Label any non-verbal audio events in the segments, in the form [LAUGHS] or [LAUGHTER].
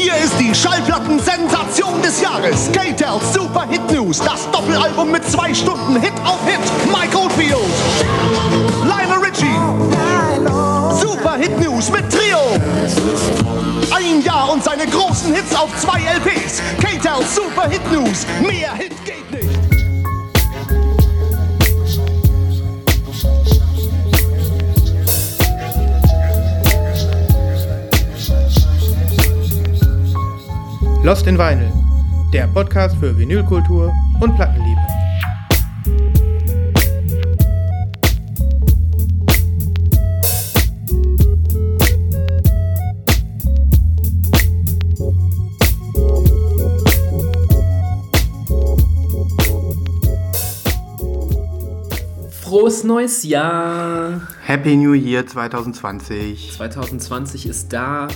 Hier ist die Schallplatten-Sensation des Jahres. K-Tels Super Hit News. Das Doppelalbum mit zwei Stunden Hit auf Hit. Mike Oldfield. Lionel Richie. Super Hit News mit Trio. Ein Jahr und seine großen Hits auf zwei LPs. K-Tels Super Hit News. Mehr Hit geht Lost in Vinyl, der Podcast für Vinylkultur und Plattenliebe. Frohes neues Jahr! Happy New Year 2020. 2020 ist da.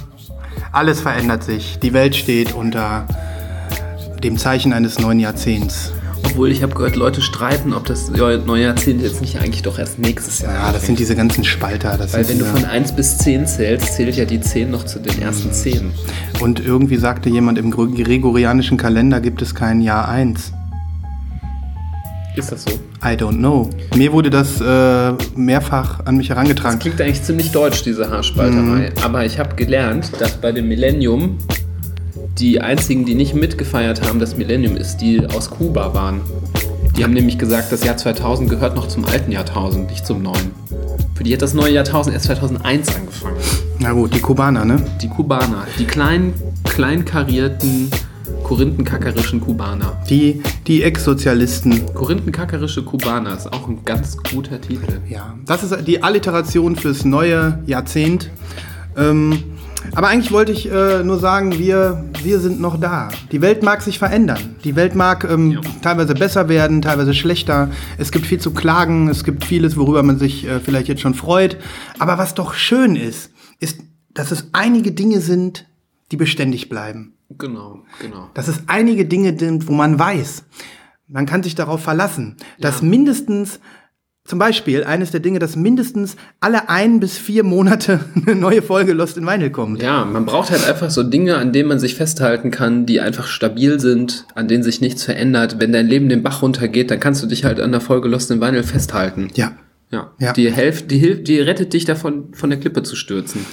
Alles verändert sich. Die Welt steht unter dem Zeichen eines neuen Jahrzehnts. Obwohl ich habe gehört, Leute streiten, ob das neue Jahrzehnt jetzt nicht eigentlich doch erst nächstes Jahr Ja, das sind diese ganzen Spalter. Das Weil wenn du von 1 bis 10 zählst, zählt ja die 10 noch zu den ersten 10. Und irgendwie sagte jemand, im Gr- gregorianischen Kalender gibt es kein Jahr 1. Ist das so? I don't know. Mir wurde das äh, mehrfach an mich Das herangetragen. klingt eigentlich ziemlich deutsch, diese Haarspalterei. Aber ich habe gelernt, dass bei dem Millennium die einzigen, die nicht mitgefeiert haben, das Millennium ist, die aus Kuba waren. Die haben nämlich gesagt, das Jahr 2000 gehört noch zum alten Jahrtausend, nicht zum neuen. Für die hat das neue Jahrtausend erst 2001 angefangen. Na gut, die Kubaner, ne? Die Kubaner, die kleinen, kleinkarierten, korinthenkackerischen Kubaner. Die, die Ex-Sozialisten. Korinthenkackerische Kubaner ist auch ein ganz guter Titel. Ja, das ist die Alliteration fürs neue Jahrzehnt. Ähm, aber eigentlich wollte ich äh, nur sagen, wir, wir sind noch da. Die Welt mag sich verändern. Die Welt mag ähm, Ja. teilweise besser werden, teilweise schlechter. Es gibt viel zu klagen, es gibt vieles, worüber man sich äh, vielleicht jetzt schon freut. Aber was doch schön ist, ist, dass es einige Dinge sind, die beständig bleiben. Genau, genau. Dass es einige Dinge sind, wo man weiß, man kann sich darauf verlassen, dass mindestens, zum Beispiel eines der Dinge, dass mindestens alle ein bis vier Monate [LAUGHS] eine neue Folge Lost in Vinyl kommt. Ja, man braucht halt einfach so Dinge, an denen man sich festhalten kann, die einfach stabil sind, an denen sich nichts verändert. Wenn dein Leben den Bach runtergeht, dann kannst du dich halt an der Folge Lost in Vinyl festhalten. Ja. Ja. Ja. Die, helft, die, hilft, die rettet dich davon, von der Klippe zu stürzen.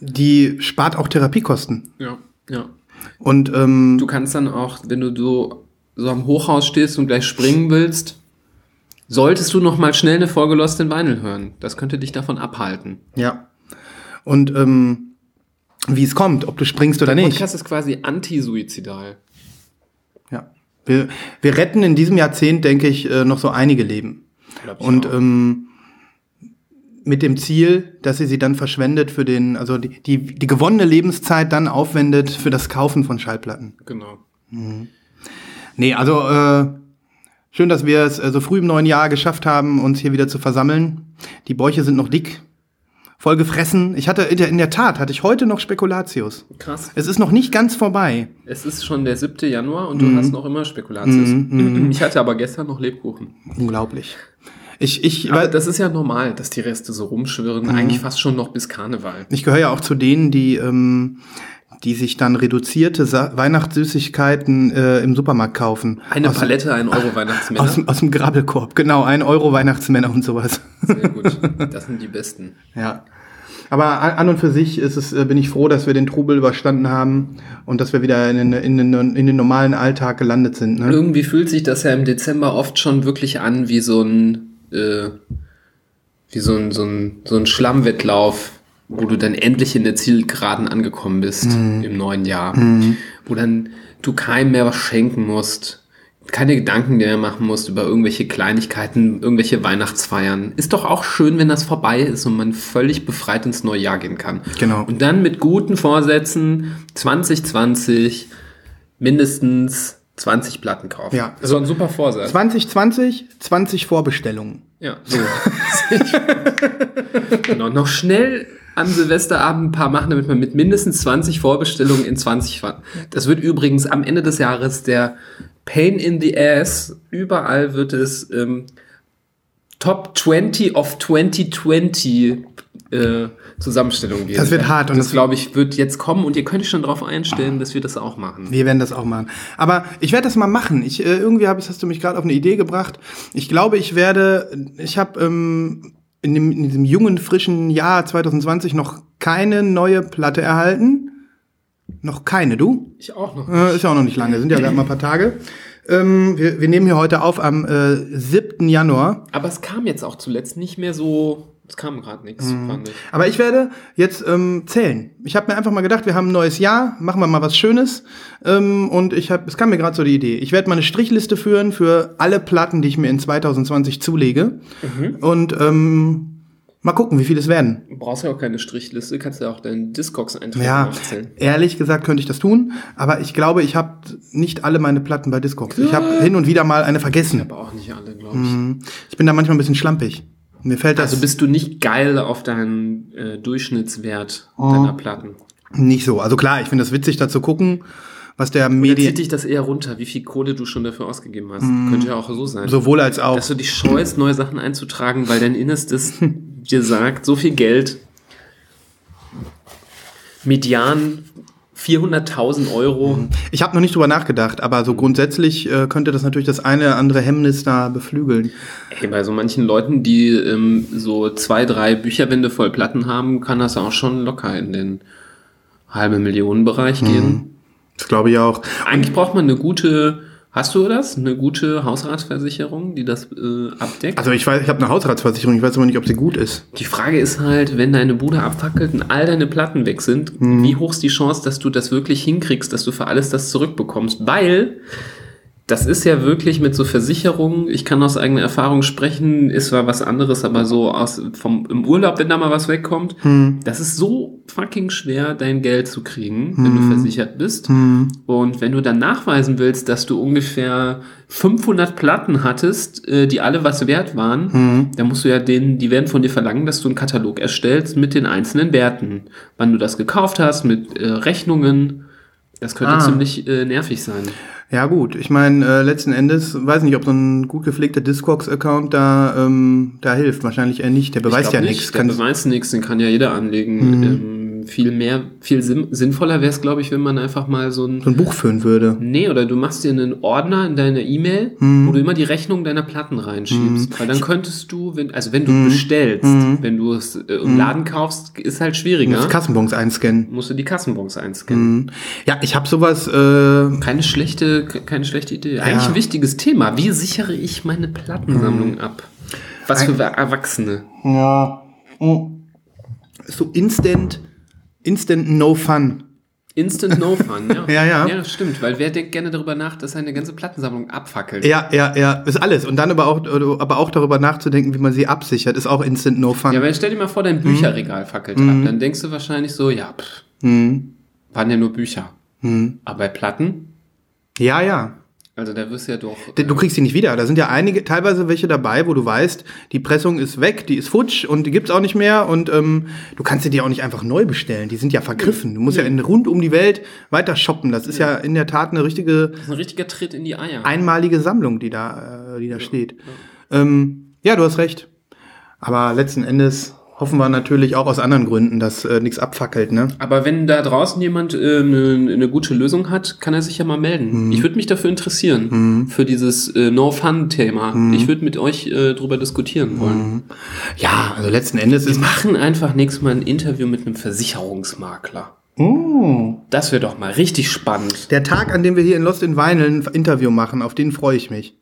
Die spart auch Therapiekosten. Ja. Ja. Und ähm, Du kannst dann auch, wenn du so, so am Hochhaus stehst und gleich springen willst, solltest du noch mal schnell eine Folge Lost in Vinyl hören. Das könnte dich davon abhalten. ja. Und ähm, wie es kommt, ob du springst oder Der nicht. Podcast ist quasi anti-suizidal. Ja. Wir, wir retten in diesem Jahrzehnt, denke ich, äh, noch so einige Leben. Und auch. ähm, mit dem Ziel, dass sie sie dann verschwendet für den, also die, die, die gewonnene Lebenszeit dann aufwendet für das Kaufen von Schallplatten. Genau. Nee, also äh, schön, dass wir es äh, so früh im neuen Jahr geschafft haben, uns hier wieder zu versammeln. Die Bäuche sind noch dick, voll gefressen. Ich hatte in der, in der Tat, hatte ich heute noch Spekulatius. Krass. Es ist noch nicht ganz vorbei. Es ist schon der 7. Januar und Mhm. du hast noch immer Spekulatius. Ich hatte aber gestern noch Lebkuchen. Unglaublich. Ich, ich, Aber weil, das ist ja normal, dass die Reste so rumschwirren. Mhm. Eigentlich fast schon noch bis Karneval. ich gehöre ja auch zu denen, die, ähm, die sich dann reduzierte Sa Weihnachtssüßigkeiten äh, im Supermarkt kaufen. Eine aus, Palette, ein Euro Weihnachtsmänner. aus, dem- aus dem Grabbelkorb, genau, ein Euro Weihnachtsmänner und sowas. Sehr gut. [LAUGHS] Das sind die besten. Ja. Aber an an und für sich ist es, äh, bin ich froh, dass wir den Trubel überstanden haben und dass wir wieder in, den- in, den, in den normalen Alltag gelandet sind. Ne? Irgendwie fühlt sich das ja im Dezember oft schon wirklich an wie so ein, äh, wie so ein, so ein, so ein Schlammwettlauf, wo du dann endlich in der Zielgeraden angekommen bist im neuen Jahr. Wo dann du keinem mehr was schenken musst, keine Gedanken mehr machen musst über irgendwelche Kleinigkeiten, irgendwelche Weihnachtsfeiern. Ist doch auch schön, wenn das vorbei ist und man völlig befreit ins neue Jahr gehen kann. Genau. Und dann mit guten Vorsätzen 2020 mindestens 20 Platten kaufen. Ja. So ein super Vorsatz. 2020, 20 Vorbestellungen. Ja, so. [LAUGHS] genau, noch schnell am Silvesterabend ein paar machen, damit man mit mindestens 20 Vorbestellungen in 20 fahren. Das wird übrigens am Ende des Jahres der Pain in the Ass. Überall wird es ähm, Top 20 of 2020 äh, Zusammenstellung gehen. Das wird hart und das, glaube ich, wird jetzt kommen und ihr könnt euch schon darauf einstellen, dass wir das auch machen. Wir werden das auch machen. Aber ich werde das mal machen. Ich, äh, irgendwie hab ich, hast du mich gerade auf eine Idee gebracht. Ich glaube, ich werde, ich habe ähm, in, dem, in diesem jungen, frischen Jahr 2020 noch keine neue Platte erhalten. Noch keine, du? Ich auch noch. Äh, ist ja auch noch nicht lange, sind ja gerade mal ein paar Tage. Ähm, wir, wir nehmen hier heute auf am äh, 7. Januar. Aber es kam jetzt auch zuletzt nicht mehr so. Es kam gerade nichts, Mhm. fand ich. Aber ich werde jetzt ähm, zählen. Ich habe mir einfach mal gedacht, wir haben ein neues Jahr, machen wir mal was Schönes. Ähm, und ich habe, es kam mir gerade so die Idee. Ich werde mal eine Strichliste führen für alle Platten, die ich mir in 2020 zulege. Und ähm, mal gucken, wie viele es werden. Du brauchst ja auch keine Strichliste, kannst ja auch deinen Discogs-Eintrag Ja, nachzählen. ehrlich gesagt könnte ich das tun, aber ich glaube, ich habe nicht alle meine Platten bei Discogs. Ich habe hin und wieder mal eine vergessen. Aber auch nicht alle, glaube ich. Ich bin da manchmal ein bisschen schlampig. Mir fällt das Also bist du nicht geil auf deinen äh, Durchschnittswert Oh. deiner Platten. nicht so. Also klar, ich finde das witzig, da zu gucken, was der Medien zieht dich das eher runter, wie viel Kohle du schon dafür ausgegeben hast? Könnte ja auch so sein. sowohl als auch. dass du dich scheust, neue Sachen einzutragen, weil dein Innerstes [LAUGHS] dir sagt, so viel Geld, median 400.000 Euro. Ich habe noch nicht drüber nachgedacht, aber so grundsätzlich äh, könnte das natürlich das eine oder andere Hemmnis da beflügeln. Ey, bei so manchen Leuten, die ähm, so zwei, drei Bücherwände voll Platten haben, kann das auch schon locker in den halbe Millionen Bereich gehen. Das glaube ich auch. Eigentlich braucht man eine gute, hast du das? Eine gute Hausratsversicherung, die das äh, abdeckt? Also ich weiß, ich habe eine Hausratsversicherung, ich weiß aber nicht, ob sie gut ist. Die Frage ist halt, wenn deine Bude abfackelt und all deine Platten weg sind, wie hoch ist die Chance, dass du das wirklich hinkriegst, dass du für alles das zurückbekommst? Weil das ist ja wirklich mit so Versicherungen, ich kann aus eigener Erfahrung sprechen, ist zwar was anderes, aber so aus, vom, im Urlaub, wenn da mal was wegkommt, das ist so fucking schwer, dein Geld zu kriegen, wenn du versichert bist. Und wenn du dann nachweisen willst, dass du ungefähr 500 Platten hattest, äh, die alle was wert waren, dann musst du ja denen, die werden von dir verlangen, dass du einen Katalog erstellst mit den einzelnen Werten. Wann du das gekauft hast, mit äh, Rechnungen. Das könnte Ah. ziemlich äh, nervig sein. Ja gut, ich meine, äh, letzten Endes, weiß nicht, ob so ein gut gepflegter Discogs-Account da, ähm, da hilft. Wahrscheinlich eher nicht. Der beweist ja nichts. nicht, Der beweist nichts, den kann ja jeder anlegen. Ähm, viel mehr, viel sinnvoller wäre es, glaube ich, wenn man einfach mal so ein so ein Buch führen würde. Nee, oder du machst dir einen Ordner in deine E-Mail, wo du immer die Rechnung deiner Platten reinschiebst. Weil dann könntest du, wenn, also wenn du bestellst, wenn du es äh, im Laden kaufst, ist halt schwieriger. Das Kassenbons einscannen. musst du die Kassenbons einscannen. Ja, ich habe sowas, äh, Keine schlechte, keine schlechte Idee. Eigentlich ein wichtiges Thema. Wie sichere ich meine Plattensammlung ab? Was für Erwachsene. ja, oh, so instant, instant no fun. Instant No Fun, ja. [LAUGHS] Ja, ja. Ja, das stimmt, weil wer denkt gerne darüber nach, dass seine ganze Plattensammlung abfackelt? Ja, ja, ja, ist alles. Und dann aber auch, aber auch darüber nachzudenken, wie man sie absichert, ist auch instant no fun. Ja, weil stell dir mal vor, dein Bücherregal fackelt ab. Dann denkst du wahrscheinlich so, ja, pff, waren ja nur Bücher. Aber bei Platten, ja, ja. Also da wirst du ja doch. Du kriegst die nicht wieder. Da sind ja einige, teilweise welche dabei, wo du weißt, die Pressung ist weg, die ist futsch und die gibt's auch nicht mehr und ähm, du kannst sie dir auch nicht einfach neu bestellen. Die sind ja vergriffen. Du musst ja in, rund um die Welt weiter shoppen. Das ist ja in der Tat eine richtige das ist ein richtiger Tritt in die Eier. einmalige Sammlung, die da, äh, die da steht. Ähm, ja, du hast recht. Aber letzten Endes hoffen wir natürlich auch aus anderen Gründen, dass äh, nichts abfackelt, ne? Aber wenn da draußen jemand eine äh, ne, ne gute Lösung hat, kann er sich ja mal melden. Ich würde mich dafür interessieren, für dieses äh, No-Fun-Thema. Ich würde mit euch äh, drüber diskutieren wollen. Ja, also letzten Endes Wir ist machen einfach nächstes Mal ein Interview mit einem Versicherungsmakler. Das wäre doch mal richtig spannend. der Tag, an dem wir hier in Lost in Vinyl ein Interview machen, auf den freue ich mich.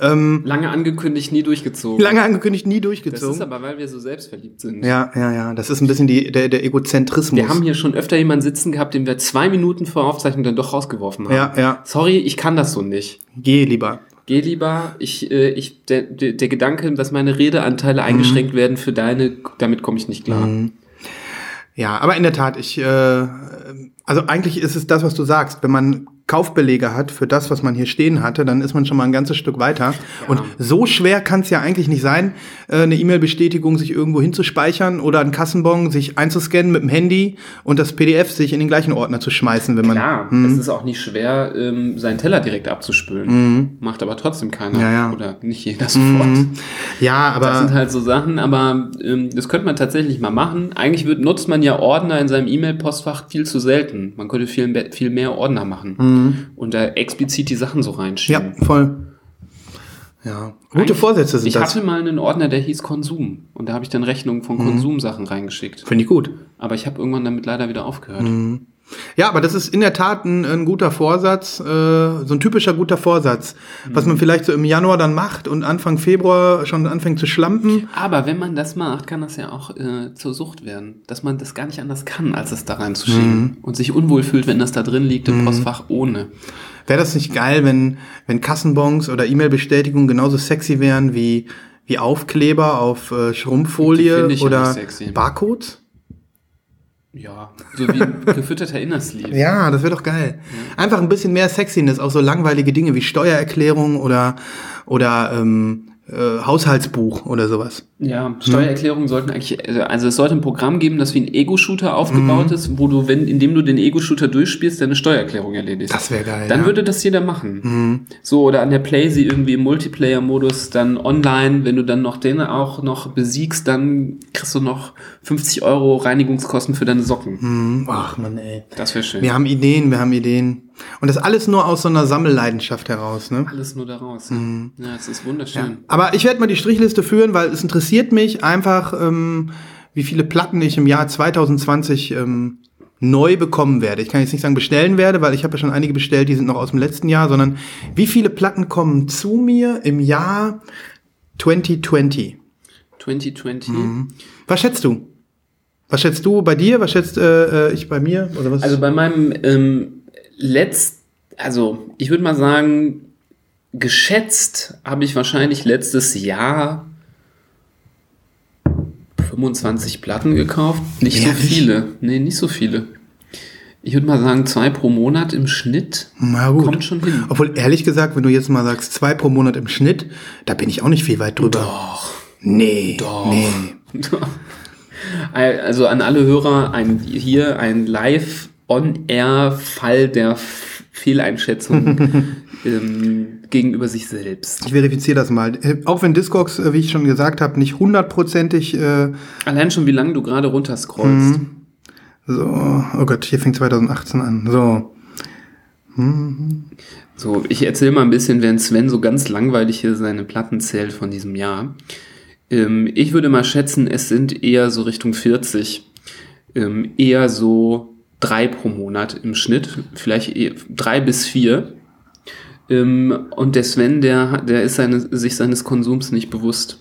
Lange angekündigt, nie durchgezogen. Lange angekündigt, nie Das durchgezogen. ist aber, weil wir so selbstverliebt sind. Ja, ja, ja. Das ist ein bisschen die, der, der Egozentrismus. Wir haben hier schon öfter jemanden sitzen gehabt, den wir zwei Minuten vor Aufzeichnung dann doch rausgeworfen haben. Ja, ja. Sorry, ich kann das so nicht. Geh lieber. Geh lieber. Ich, äh, ich, der, der, Gedanke, dass meine Redeanteile Mhm. eingeschränkt werden für deine, damit komme ich nicht klar. Ja, aber in der Tat, ich, äh, also eigentlich ist es das, was du sagst. Wenn man Kaufbelege hat für das, was man hier stehen hatte, dann ist man schon mal ein ganzes Stück weiter. Und so schwer kann es ja eigentlich nicht sein, äh, eine E-Mail-Bestätigung sich irgendwo hinzuspeichern oder einen Kassenbon sich einzuscannen mit dem Handy und das PDF sich in den gleichen Ordner zu schmeißen, wenn man. Klar, es ist auch nicht schwer, ähm, seinen Teller direkt abzuspülen. Macht aber trotzdem keiner. Ja, ja. Oder nicht jeder sofort. Ja, Das sind aber halt so Sachen, aber ähm, das könnte man tatsächlich mal machen. Eigentlich wird, nutzt man ja Ordner in seinem E-Mail-Postfach viel zu selten. Man könnte viel, viel mehr Ordner machen und da explizit die Sachen so ja, reinschieben. voll. Ja, gute Vorsätze sind Ich das. hatte mal einen Ordner, der hieß Konsum und da habe ich dann Rechnungen von Konsumsachen reingeschickt. Finde ich gut. Aber ich habe irgendwann damit leider wieder aufgehört. Ja, aber das ist in der Tat ein, ein guter Vorsatz, äh, so ein typischer guter Vorsatz, was man vielleicht so im Januar dann macht und Anfang Februar schon anfängt zu schlampen. Aber wenn man das macht, kann das ja auch äh, zur Sucht werden. Dass man das gar nicht anders kann, als es da reinzuschieben. Und sich unwohl fühlt, wenn das da drin liegt im Postfach ohne. Wäre das nicht geil, wenn, wenn Kassenbons oder E-Mail-Bestätigungen genauso sexy wären wie, wie Aufkleber auf äh, Schrumpffolie oder. Barcodes? Ja, so wie ein gefütterter Innersleeve. Ja, das wäre doch geil. Einfach ein bisschen mehr Sexiness, auch so langweilige Dinge wie Steuererklärung oder, oder ähm, äh, Haushaltsbuch oder sowas. Ja, Steuererklärungen sollten eigentlich, also es sollte ein Programm geben, das wie ein Ego-Shooter aufgebaut Mhm. ist, wo du, wenn, indem du den Ego-Shooter durchspielst, deine Steuererklärung erledigst. Das wäre geil. Dann ja. Würde das jeder machen. So, oder an der Playsee irgendwie im Multiplayer-Modus, dann online, wenn du dann noch den auch noch besiegst, dann kriegst du noch 50 Euro Reinigungskosten für deine Socken. Hm, Ach man, ey. Das wäre schön. Wir haben Ideen, wir haben Ideen. Und das alles nur aus so einer Sammelleidenschaft heraus, ne? Alles nur daraus. Mhm. Ja, es ist wunderschön. Aber ich werde mal die Strichliste führen, weil es interessiert mich einfach, ähm, wie viele Platten ich im Jahr 2020 ähm, neu bekommen werde. Ich kann jetzt nicht sagen bestellen werde, weil ich habe ja schon einige bestellt, die sind noch aus dem letzten Jahr, sondern wie viele Platten kommen zu mir im Jahr 2020? 2020. Mhm. Was schätzt du? Was schätzt du bei dir? Was schätzt äh, äh, ich bei mir? Oder was? Also bei meinem ähm, letzt, also ich würde mal sagen, geschätzt habe ich wahrscheinlich letztes Jahr 25 Platten gekauft. Nicht so Ehrlich? viele. Nee, nicht so viele. Ich würde mal sagen, zwei pro Monat im Schnitt. Na gut. Kommt schon hin. Obwohl, ehrlich gesagt, wenn du jetzt mal sagst, zwei pro Monat im Schnitt, da bin ich auch nicht viel weit drüber. Doch. Nee. Doch. Nee. [LAUGHS] Also an alle Hörer ein, hier ein Live-On-Air-Fall der Fehleinschätzung [LAUGHS] ähm, gegenüber sich selbst. Ich verifiziere das mal. Äh, Auch wenn Discogs, äh, wie ich schon gesagt habe, nicht hundertprozentig äh, Allein schon, wie lange du gerade runterscrollst. Mhm. so, oh Gott, hier fängt 2018 an. So. So, ich erzähle mal ein bisschen, während Sven so ganz langweilig hier seine Platten zählt von diesem Jahr. Ähm, ich würde mal schätzen, es sind eher so Richtung 40. Ähm, eher so drei pro Monat im Schnitt. Vielleicht eher drei bis vier. Ähm, und der Sven, der, der ist seine, sich seines Konsums nicht bewusst.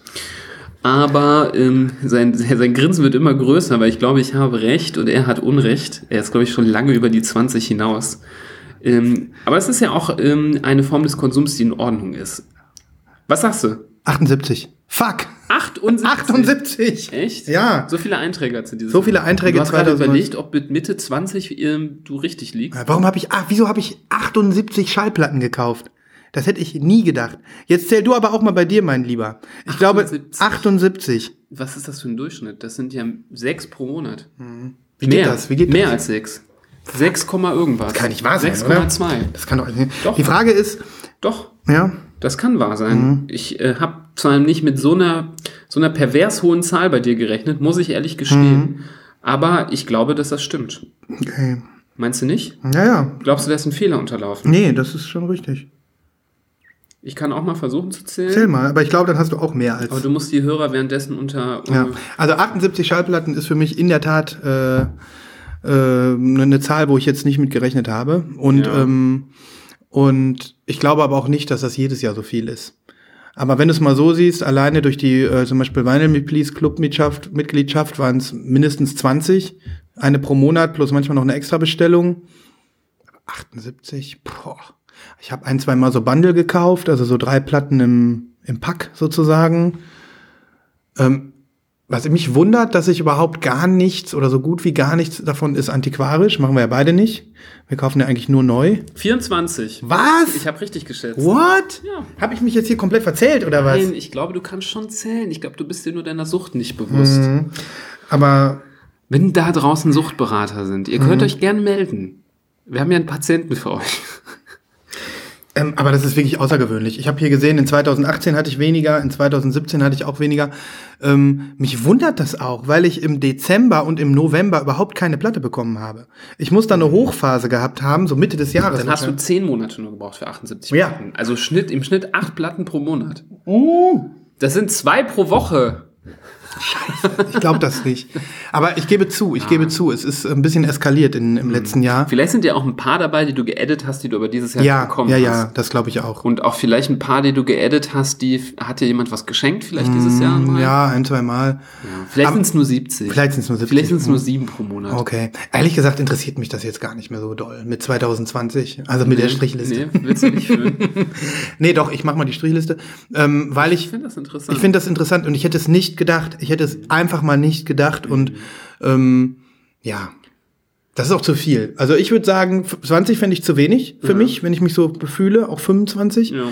Aber ähm, sein, [LAUGHS] sein Grinsen wird immer größer, weil ich glaube, ich habe recht und er hat Unrecht. Er ist, glaube ich, schon lange über die 20 hinaus. Ähm, aber es ist ja auch ähm, eine Form des Konsums, die in Ordnung ist. Was sagst du? 78. Fuck. 78? 78. Echt? Ja. So viele Einträge in dieses So viele. Einträge Du hast gerade 2019. überlegt, ob mit Mitte 20 ähm, du richtig liegst. Warum habe ich, ach, wieso habe ich 78 Schallplatten gekauft? Das hätte ich nie gedacht. Jetzt zähl du aber auch mal bei dir, mein Lieber. Ich glaube 78. 78. Was ist das für ein Durchschnitt? Das sind ja sechs pro Monat. Wie geht das? Wie geht Mehr das? als sechs. 6, Komma irgendwas. Kann nicht wahr sein, oder? 6,2. Das kann doch nicht. Doch. Die Frage ist, Doch, ja, das kann wahr sein. Mhm. Ich äh, habe zwar nicht mit so einer, so einer pervers hohen Zahl bei dir gerechnet, muss ich ehrlich gestehen. Mhm. Aber ich glaube, dass das stimmt. okay. Meinst du nicht? Ja, ja. Glaubst du, da ist ein Fehler unterlaufen? Nee, das ist schon richtig. Ich kann auch mal versuchen zu zählen. Zähl mal, aber ich glaube, dann hast du auch mehr als. Aber du musst die Hörer währenddessen unter. Ja. Also 78 Schallplatten ist für mich in der Tat äh, äh, eine Zahl, wo ich jetzt nicht mit gerechnet habe. Und, Ja. ähm, und ich glaube aber auch nicht, dass das jedes Jahr so viel ist. Aber wenn du es mal so siehst, alleine durch die äh, zum Beispiel Vinyl Please Club-Mitgliedschaft Mitgliedschaft waren es mindestens 20. Eine pro Monat plus manchmal noch eine extra Bestellung. 78, boah. Ich habe ein, zwei Mal so Bundle gekauft, also so drei Platten im, im Pack sozusagen. Ähm, was mich wundert, dass ich überhaupt gar nichts oder so gut wie gar nichts davon ist antiquarisch. Machen wir ja beide nicht. Wir kaufen ja eigentlich nur neu. 24. Was? Ich habe richtig geschätzt. What? Ja. Habe ich mich jetzt hier komplett verzählt oder was? Nein, ich glaube, du kannst schon zählen. Ich glaube, du bist dir nur deiner Sucht nicht bewusst. Mhm. Aber Wenn da draußen Suchtberater sind, ihr Mhm. könnt euch gern melden. Wir haben ja einen Patienten für euch. Ähm, aber das ist wirklich außergewöhnlich. Ich habe hier gesehen, in 2018 hatte ich weniger, in 2017 hatte ich auch weniger. Ähm, mich wundert das auch, weil ich im Dezember und im November überhaupt keine Platte bekommen habe. Ich muss da eine Hochphase gehabt haben, so Mitte des Jahres. Dann hast du zehn Monate nur gebraucht für 78 Ja. Platten. Also Schnitt, im Schnitt acht Platten pro Monat. Oh. Das sind zwei pro Woche. Ich glaube das nicht. Aber ich gebe zu, ich gebe zu, es ist ein bisschen eskaliert in, im letzten Jahr. Vielleicht sind ja auch ein paar dabei, die du geedit hast, die du aber dieses Jahr Ja, bekommen ja, hast. ja, das glaube ich auch. Und auch vielleicht ein paar, die du geedit hast, die hat dir jemand was geschenkt, vielleicht dieses Jahr mal? Mm, Ja, ein, zwei Mal. Ja. Vielleicht sind es nur 70. Vielleicht sind's nur 70. Vielleicht sind es nur sieben pro Monat. Okay. Ehrlich gesagt interessiert mich das jetzt gar nicht mehr so doll mit 2020, also mit der Strichliste. Nee, willst du nicht führen? [LAUGHS] Nee, doch, ich mach mal die Strichliste, ähm, weil ich Ich finde das interessant. ich finde das interessant und ich hätte es nicht gedacht. Ich hätte es einfach mal nicht gedacht und ähm, ja, das ist auch zu viel. Also ich würde sagen, 20 fände ich zu wenig für mich, wenn ich mich so befühle, auch 25. ja.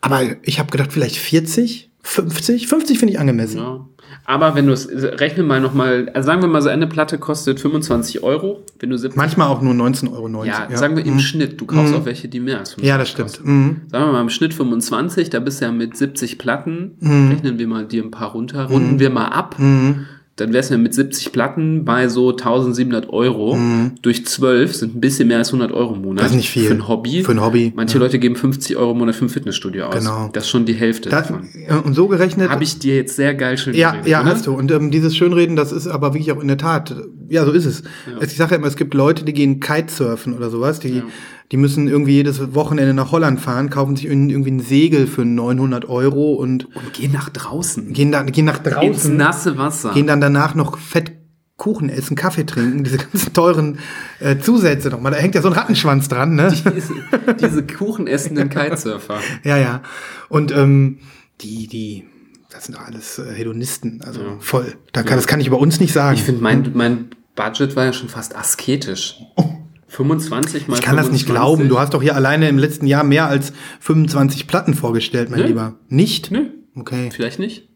Aber ich habe gedacht, vielleicht 40, 50. 50 finde ich angemessen. Ja. Aber wenn du es, rechne mal nochmal, also sagen wir mal, so eine Platte kostet 25 Euro, wenn du 70, Manchmal auch nur 19,90 Euro. ja, sagen wir im Schnitt, du kaufst auch welche, die mehr als 25 Ja, das stimmt. Mhm. Sagen wir mal im Schnitt 25, da bist du ja mit 70 Platten, Mhm. rechnen wir mal dir ein paar runter, runden wir mal ab, dann wär's ja mit 70 Platten bei so 1700 Euro. Durch 12 sind ein bisschen mehr als 100 Euro im Monat. Mhm. Das ist nicht viel. Für ein Hobby. Für ein Hobby, Manche Leute geben 50 Euro im Monat für ein Fitnessstudio aus. Genau. Das ist schon die Hälfte Da, davon. und so gerechnet. Habe ich dir jetzt sehr geil schön Ja, geredet, ja, oder? hast du. Und ähm, dieses Schönreden, das ist aber wirklich auch in der Tat, ja, so ist es. Ich sage ja immer, es gibt Leute, die gehen Kitesurfen oder sowas, die, die müssen irgendwie jedes Wochenende nach Holland fahren, kaufen sich irgendwie ein Segel für 900 Euro und Und geh nach draußen. gehen, da, gehen nach Ins draußen, nasse Wasser. gehen dann danach noch fett Kuchen essen, Kaffee trinken, diese ganzen teuren äh, Zusätze nochmal. Da hängt ja so ein Rattenschwanz dran, ne? diese, diese kuchenessenden Kitesurfer. [LAUGHS] Ja, ja. Und ähm, die, die, das sind alles äh, Hedonisten, also voll. Da kann, Das kann ich über uns nicht sagen. Ich finde, mein, mein Budget war ja schon fast asketisch. 25 mal. Ich kann das nicht 25. glauben. Du hast doch hier alleine im letzten Jahr mehr als 25 Platten vorgestellt, mein Nö. Lieber. Nicht? Nö, Okay. vielleicht nicht.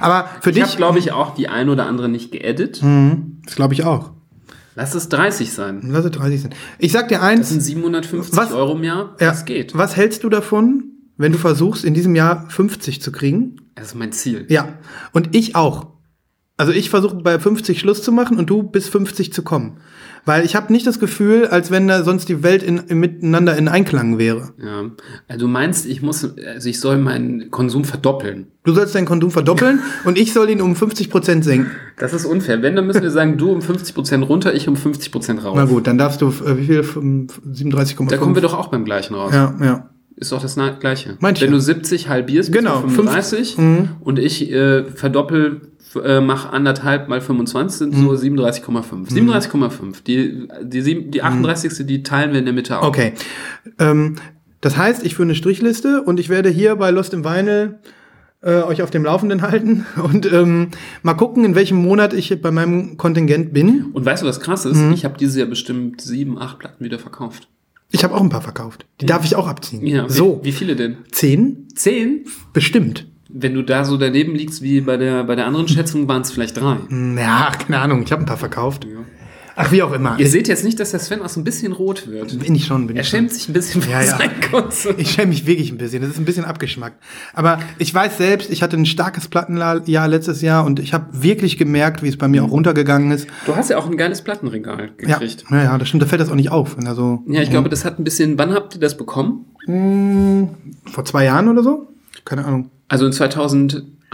Aber für Ich habe, dich, glaube ich, auch die ein oder andere nicht geedit. das glaube ich auch. Lass es 30 sein. Lass es 30 sein. Ich sag dir Das sind eins, 750 Was? Euro im Jahr. ja, Das geht. was hältst du davon, wenn du versuchst, in diesem Jahr 50 zu kriegen? Das ist mein Ziel. Ja. Und ich auch. Also ich versuche bei 50 Schluss zu machen und du bis 50 zu kommen. Weil ich habe nicht das Gefühl, als wenn da sonst die Welt in, in, miteinander in Einklang wäre. Ja. Also du meinst, ich muss, also ich soll meinen Konsum verdoppeln. Du sollst deinen Konsum verdoppeln [LAUGHS] und ich soll ihn um 50 Prozent senken. Das ist unfair. Wenn, dann müssen wir sagen, du um 50% runter, ich um 50% rauf. Na gut, dann darfst du, äh, wie viel? Fünf- 37,5? Da kommen wir doch auch beim gleichen raus. Ja, ja. Ist doch das gleiche. Meint Wenn du 70 halbierst, bist Genau, du 35 und ich äh, verdoppel, äh, mach anderthalb mal 25, sind so 37,5. 37,5. Die, die, sieben- die 38. die teilen wir in der Mitte auf. Okay. Ähm, das heißt, ich führe eine Strichliste und ich werde hier bei Lost im Vinyl äh, euch auf dem Laufenden halten [LAUGHS] und ähm, mal gucken, in welchem Monat ich bei meinem Kontingent bin. Und weißt du, was krass ist? Mhm. Ich habe dieses Jahr bestimmt sieben, acht Platten wieder verkauft. Ich habe auch ein paar verkauft. Die darf ich auch abziehen. Ja, so, Wie, wie viele denn? zehn? Zehn? Bestimmt. Wenn du da so daneben liegst wie bei der, bei der anderen Schätzung, waren es vielleicht drei. Ja, keine Ahnung, ich habe ein paar verkauft. Ach, wie auch immer. Ihr seht jetzt nicht, dass der Sven auch so ein bisschen rot wird. bin ich schon, bin Er ich schon. schämt sich ein bisschen für Ja, ja. sein Konsum. Ich schäme mich wirklich ein bisschen. Das ist ein bisschen abgeschmackt. Aber ich weiß selbst, ich hatte ein starkes Plattenjahr letztes Jahr und ich habe wirklich gemerkt, wie es bei mir auch runtergegangen ist. Du hast ja auch ein geiles Plattenregal Ja, gekriegt. ja, ja, das stimmt. Da fällt das auch nicht auf. Wenn er so Ja, ich glaube, das hat ein bisschen. Wann habt ihr das bekommen? vor zwei Jahren oder so? Keine Ahnung. Also in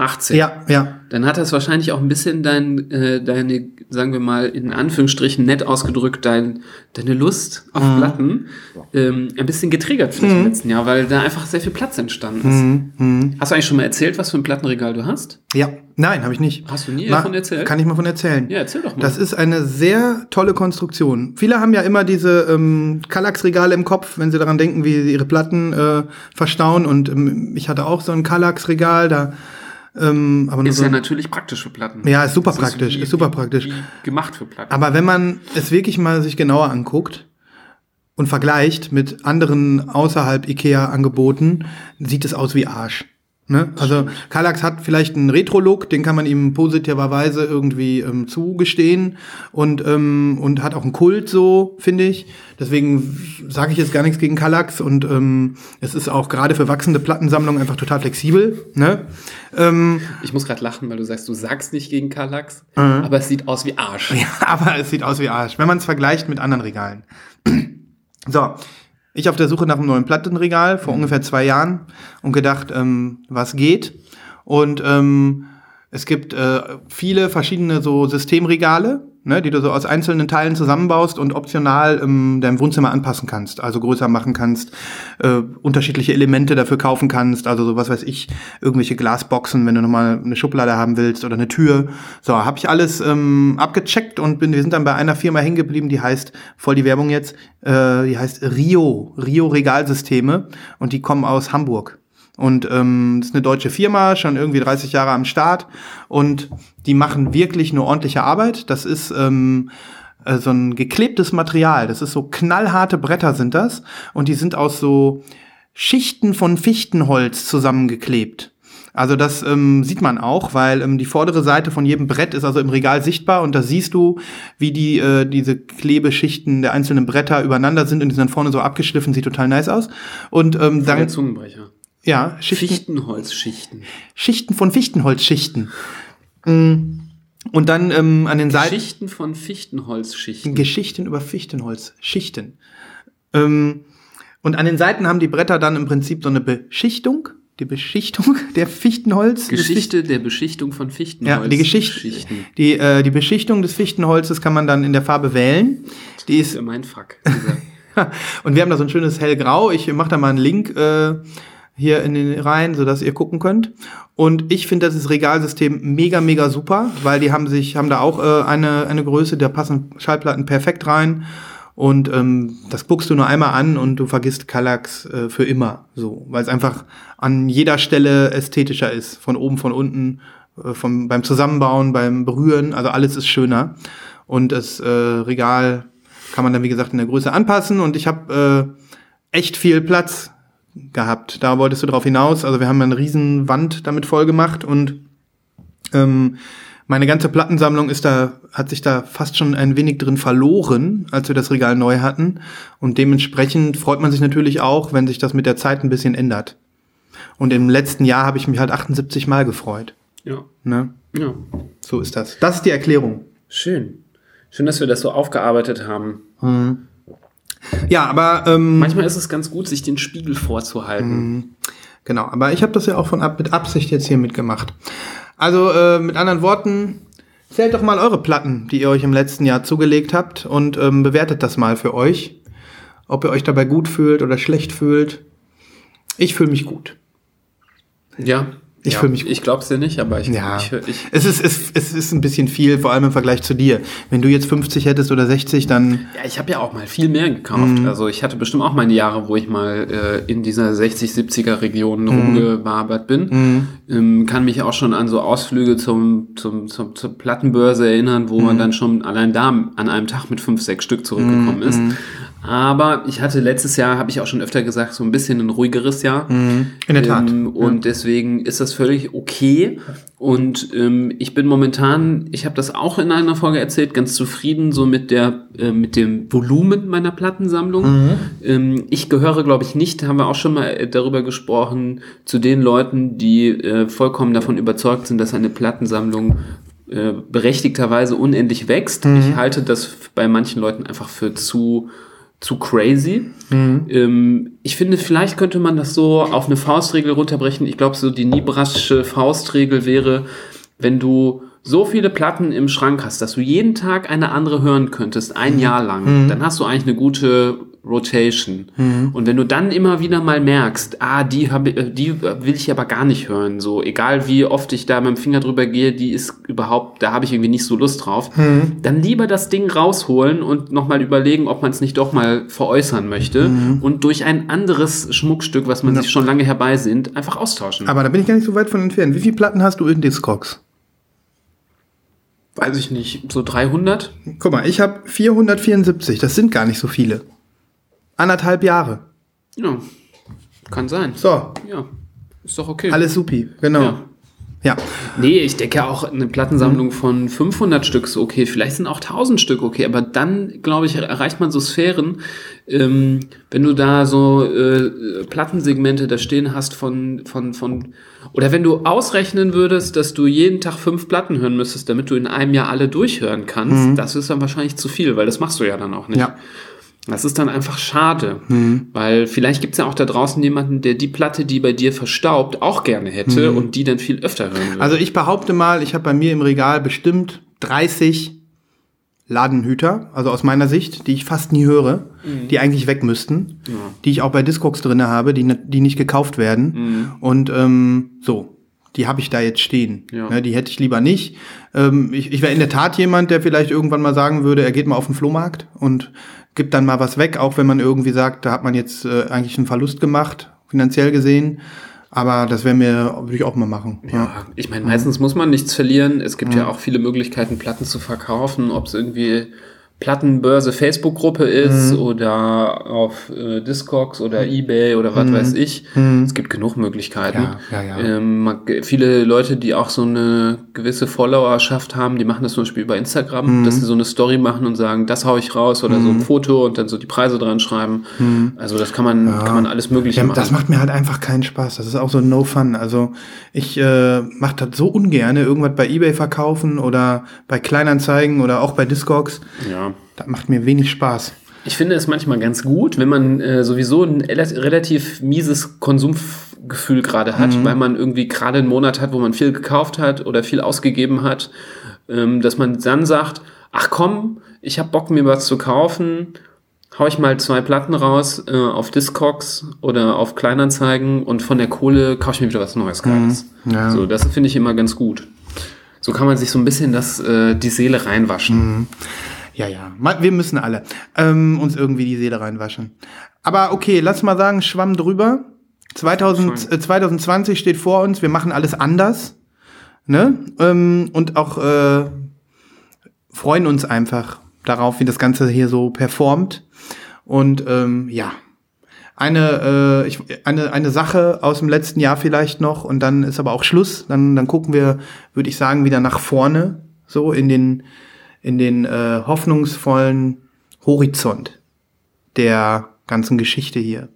2018. Ja, ja. Dann hat das wahrscheinlich auch ein bisschen dein, äh, deine, sagen wir mal, in Anführungsstrichen nett ausgedrückt, dein, deine Lust auf Mhm. Platten ähm, ein bisschen getriggert vielleicht im letzten Jahr, weil da einfach sehr viel Platz entstanden ist. Mhm. Hast du eigentlich schon mal erzählt, was für ein Plattenregal du hast? Ja. Nein, habe ich nicht. Hast du nie Ma- davon erzählt? Kann ich mal von erzählen. Ja, erzähl doch mal. Das ist eine sehr tolle Konstruktion. Viele haben ja immer diese ähm, Kallax-Regale im Kopf, wenn sie daran denken, wie sie ihre Platten äh, verstauen. Und ähm, ich hatte auch so ein Kallax-Regal, da Ähm, aber Ist so, ja natürlich praktisch für Platten. Ja, ist super Das praktisch, wie- ist super praktisch. Gemacht für Platten. aber wenn man es wirklich mal sich genauer anguckt und vergleicht mit anderen außerhalb Ikea-Angeboten, sieht es aus wie Arsch. Ne? Also Kallax hat vielleicht einen Retro-Look, den kann man ihm positiverweise irgendwie ähm, zugestehen und, ähm, und hat auch einen Kult so, finde ich. Deswegen sage ich jetzt gar nichts gegen Kallax und ähm, es ist auch gerade für wachsende Plattensammlungen einfach total flexibel. Ne? Ähm, ich muss gerade lachen, weil du sagst, du sagst nicht gegen Kallax, Mhm. aber es sieht aus wie Arsch. [LAUGHS] Ja, aber es sieht aus wie Arsch, wenn man es vergleicht mit anderen Regalen. [CLEARS THROAT] So, ich auf der Suche nach einem neuen Plattenregal vor ungefähr zwei Jahren und gedacht, ähm, was geht. Und ähm, es gibt äh, viele verschiedene so Systemregale, ne, die du so aus einzelnen Teilen zusammenbaust und optional ähm, dein Wohnzimmer anpassen kannst, also größer machen kannst, äh, unterschiedliche Elemente dafür kaufen kannst, also so was weiß ich, irgendwelche Glasboxen, wenn du nochmal eine Schublade haben willst oder eine Tür. So, habe ich alles ähm, abgecheckt und bin, wir sind dann bei einer Firma hängen geblieben, die heißt, voll die Werbung jetzt, äh, die heißt Rio, Rio Regalsysteme und die kommen aus Hamburg. Und ähm, das ist eine deutsche Firma, schon irgendwie 30 Jahre am Start. Und die machen wirklich eine ordentliche Arbeit. Das ist ähm, äh, so ein geklebtes Material. Das ist so knallharte Bretter sind das. Und die sind aus so Schichten von Fichtenholz zusammengeklebt. Also das ähm, sieht man auch, weil ähm, die vordere Seite von jedem Brett ist also im Regal sichtbar und da siehst du, wie die äh, diese Klebeschichten der einzelnen Bretter übereinander sind und die sind dann vorne so abgeschliffen, sieht total nice aus. Und ähm, Der dann Zungenbrecher. Ja Schichten, Fichtenholzschichten. Schichten von Fichtenholzschichten. Mm. Und dann ähm, an den Seiten Schichten von Fichtenholzschichten. Geschichten über Fichtenholz, Schichten. Ähm, und an den Seiten haben die Bretter dann im Prinzip so eine Beschichtung, die Beschichtung [LAUGHS] der Fichtenholz. Geschichte der Beschichtung von Fichtenholz. Ja, die Geschichte, die, äh, die Beschichtung des Fichtenholzes kann man dann in der Farbe wählen. Die Das ist, ist mein Fuck. Dieser- [LAUGHS] und wir haben da so ein schönes hellgrau. Ich mache da mal einen Link äh, hier in den rein, sodass ihr gucken könnt. Und ich finde das Regalsystem mega, mega super, weil die haben sich, haben da auch äh, eine, eine Größe, da passen Schallplatten perfekt rein. Und ähm, das guckst du nur einmal an und du vergisst Kallax äh, für immer. So, weil es einfach an jeder Stelle ästhetischer ist. Von oben, von unten, äh, vom, beim Zusammenbauen, beim Berühren, also alles ist schöner. Und das äh, Regal kann man dann, wie gesagt, in der Größe anpassen. Und ich habe äh, echt viel Platz gehabt. Da wolltest du drauf hinaus. Also wir haben eine riesen Wand damit voll gemacht und ähm, meine ganze Plattensammlung ist da, hat sich da fast schon ein wenig drin verloren, als wir das Regal neu hatten. Und dementsprechend freut man sich natürlich auch, wenn sich das mit der Zeit ein bisschen ändert. Und im letzten Jahr habe ich mich halt 78 Mal gefreut. ja. Ne? ja. So ist das. Das ist die Erklärung. Schön. Schön, dass wir das so aufgearbeitet haben. Ja, aber ähm, Manchmal ist es ganz gut, sich den Spiegel vorzuhalten. Genau, aber ich habe das ja auch von ab mit Absicht jetzt hier mitgemacht. Also äh, mit anderen Worten, zählt doch mal eure Platten, die ihr euch im letzten Jahr zugelegt habt und ähm, bewertet das mal für euch, ob ihr euch dabei gut fühlt oder schlecht fühlt. Ich fühle mich gut. Ja. Ich ja. fühl mich gut. Ich glaub's dir nicht, aber ich, Ja, ich, ich es, ist, es, es ist ein bisschen viel, vor allem im Vergleich zu dir. Wenn du jetzt 50 hättest oder 60, dann Ja, ich habe ja auch mal viel mehr gekauft. Mhm. Also ich hatte bestimmt auch meine Jahre, wo ich mal äh, in dieser 60, 70er Region Mhm. rumgewabert bin. Ähm, kann mich auch schon an so Ausflüge zum, zum, zum, zur Plattenbörse erinnern, wo Mhm. man dann schon allein da an einem Tag mit fünf, sechs Stück zurückgekommen ist. Mhm. Aber ich hatte letztes Jahr, habe ich auch schon öfter gesagt, so ein bisschen ein ruhigeres Jahr. in der Tat. Ähm, und deswegen ist das völlig okay. Und ähm, ich bin momentan, ich habe das auch in einer Folge erzählt, ganz zufrieden so mit der äh, mit dem Volumen meiner Plattensammlung. Ähm, ich gehöre, glaube ich, nicht, haben wir auch schon mal äh, darüber gesprochen, zu den Leuten, die äh, vollkommen davon überzeugt sind, dass eine Plattensammlung äh, berechtigterweise unendlich wächst. Ich halte das bei manchen Leuten einfach für zu zu crazy. Ähm, ich finde, vielleicht könnte man das so auf eine Faustregel runterbrechen. Ich glaube, so die Nibrasche Faustregel wäre, wenn du so viele Platten im Schrank hast, dass du jeden Tag eine andere hören könntest, ein Jahr lang, dann hast du eigentlich eine gute Rotation. Und wenn du dann immer wieder mal merkst, ah, die, hab, ich- die will ich aber gar nicht hören, so egal wie oft ich da mit dem Finger drüber gehe, die ist überhaupt, da habe ich irgendwie nicht so Lust drauf, dann lieber das Ding rausholen und nochmal überlegen, ob man es nicht doch mal veräußern möchte und durch ein anderes Schmuckstück, was man sich schon lange herbeisehnt, einfach austauschen. Aber da bin ich gar nicht so weit von entfernt. Wie viele Platten hast du in Discogs? Weiß ich nicht, so 300? Guck mal, ich habe 474. Das sind gar nicht so viele. Anderthalb Jahre. Ja, kann sein. So, Ja, ist doch okay. alles supi. Genau. Ja. Ja. Nee, ich denke auch eine Plattensammlung von 500 Stück ist okay, vielleicht sind auch 1000 Stück okay, aber dann, glaube ich, erreicht man so Sphären, ähm, wenn du da so äh, Plattensegmente da stehen hast von, von, von, oder wenn du ausrechnen würdest, dass du jeden Tag fünf Platten hören müsstest, damit du in einem Jahr alle durchhören kannst, das ist dann wahrscheinlich zu viel, weil das machst du ja dann auch nicht. Ja. Das ist dann einfach schade, weil vielleicht gibt es ja auch da draußen jemanden, der die Platte, die bei dir verstaubt, auch gerne hätte und die dann viel öfter hören würde. Also ich behaupte mal, ich habe bei mir im Regal bestimmt 30 Ladenhüter, also aus meiner Sicht, die ich fast nie höre, die eigentlich weg müssten, die ich auch bei Discogs drinne habe, die, ne- die nicht gekauft werden. Und ähm, so, die habe ich da jetzt stehen. Ja. Ne, die hätte ich lieber nicht. Ähm, ich ich wäre in der Tat jemand, der vielleicht irgendwann mal sagen würde, er geht mal auf den Flohmarkt und gibt dann mal was weg, auch wenn man irgendwie sagt, da hat man jetzt äh, eigentlich einen Verlust gemacht, finanziell gesehen. Aber das wäre mir, würde ich auch mal machen. Ja, ich meine, meistens muss man nichts verlieren. Es gibt ja auch viele Möglichkeiten, Platten zu verkaufen, ob es irgendwie Plattenbörse Facebook-Gruppe ist oder auf äh, Discogs oder Ebay oder was weiß ich. Es gibt genug Möglichkeiten. Ja, ja, ja. Ähm, man, viele Leute, die auch so eine gewisse Followerschaft haben, die machen das zum Beispiel über Instagram, dass sie so eine Story machen und sagen, das hau ich raus oder so ein Foto und dann so die Preise dran schreiben. Also das kann man, kann man alles Mögliche machen. das macht mir halt einfach keinen Spaß. Das ist auch so no fun. Also ich äh, mache das so ungerne, irgendwas bei Ebay verkaufen oder bei Kleinanzeigen oder auch bei Discogs. ja. Das macht mir wenig Spaß. Ich finde es manchmal ganz gut, wenn man äh, sowieso ein rela- relativ mieses Konsumgefühl gerade hat, weil man irgendwie gerade einen Monat hat, wo man viel gekauft hat oder viel ausgegeben hat, ähm, dass man dann sagt, ach komm, ich habe Bock mir was zu kaufen, hau ich mal zwei Platten raus äh, auf Discogs oder auf Kleinanzeigen und von der Kohle kaufe ich mir wieder was Neues Geiles. Ja. So, das finde ich immer ganz gut. So kann man sich so ein bisschen das, äh, die Seele reinwaschen. Ja, ja. Wir müssen alle ähm, uns irgendwie die Seele reinwaschen. Aber okay, lass mal sagen, Schwamm drüber. 2000, äh, 2020 steht vor uns, wir machen alles anders. Ne? Ähm, und auch äh, freuen uns einfach darauf, wie das Ganze hier so performt. Und ähm, ja, eine, äh, ich, eine, eine Sache aus dem letzten Jahr vielleicht noch und dann ist aber auch Schluss. Dann, dann gucken wir, würde ich sagen, wieder nach vorne, so in den, in den äh, hoffnungsvollen Horizont der ganzen Geschichte hier.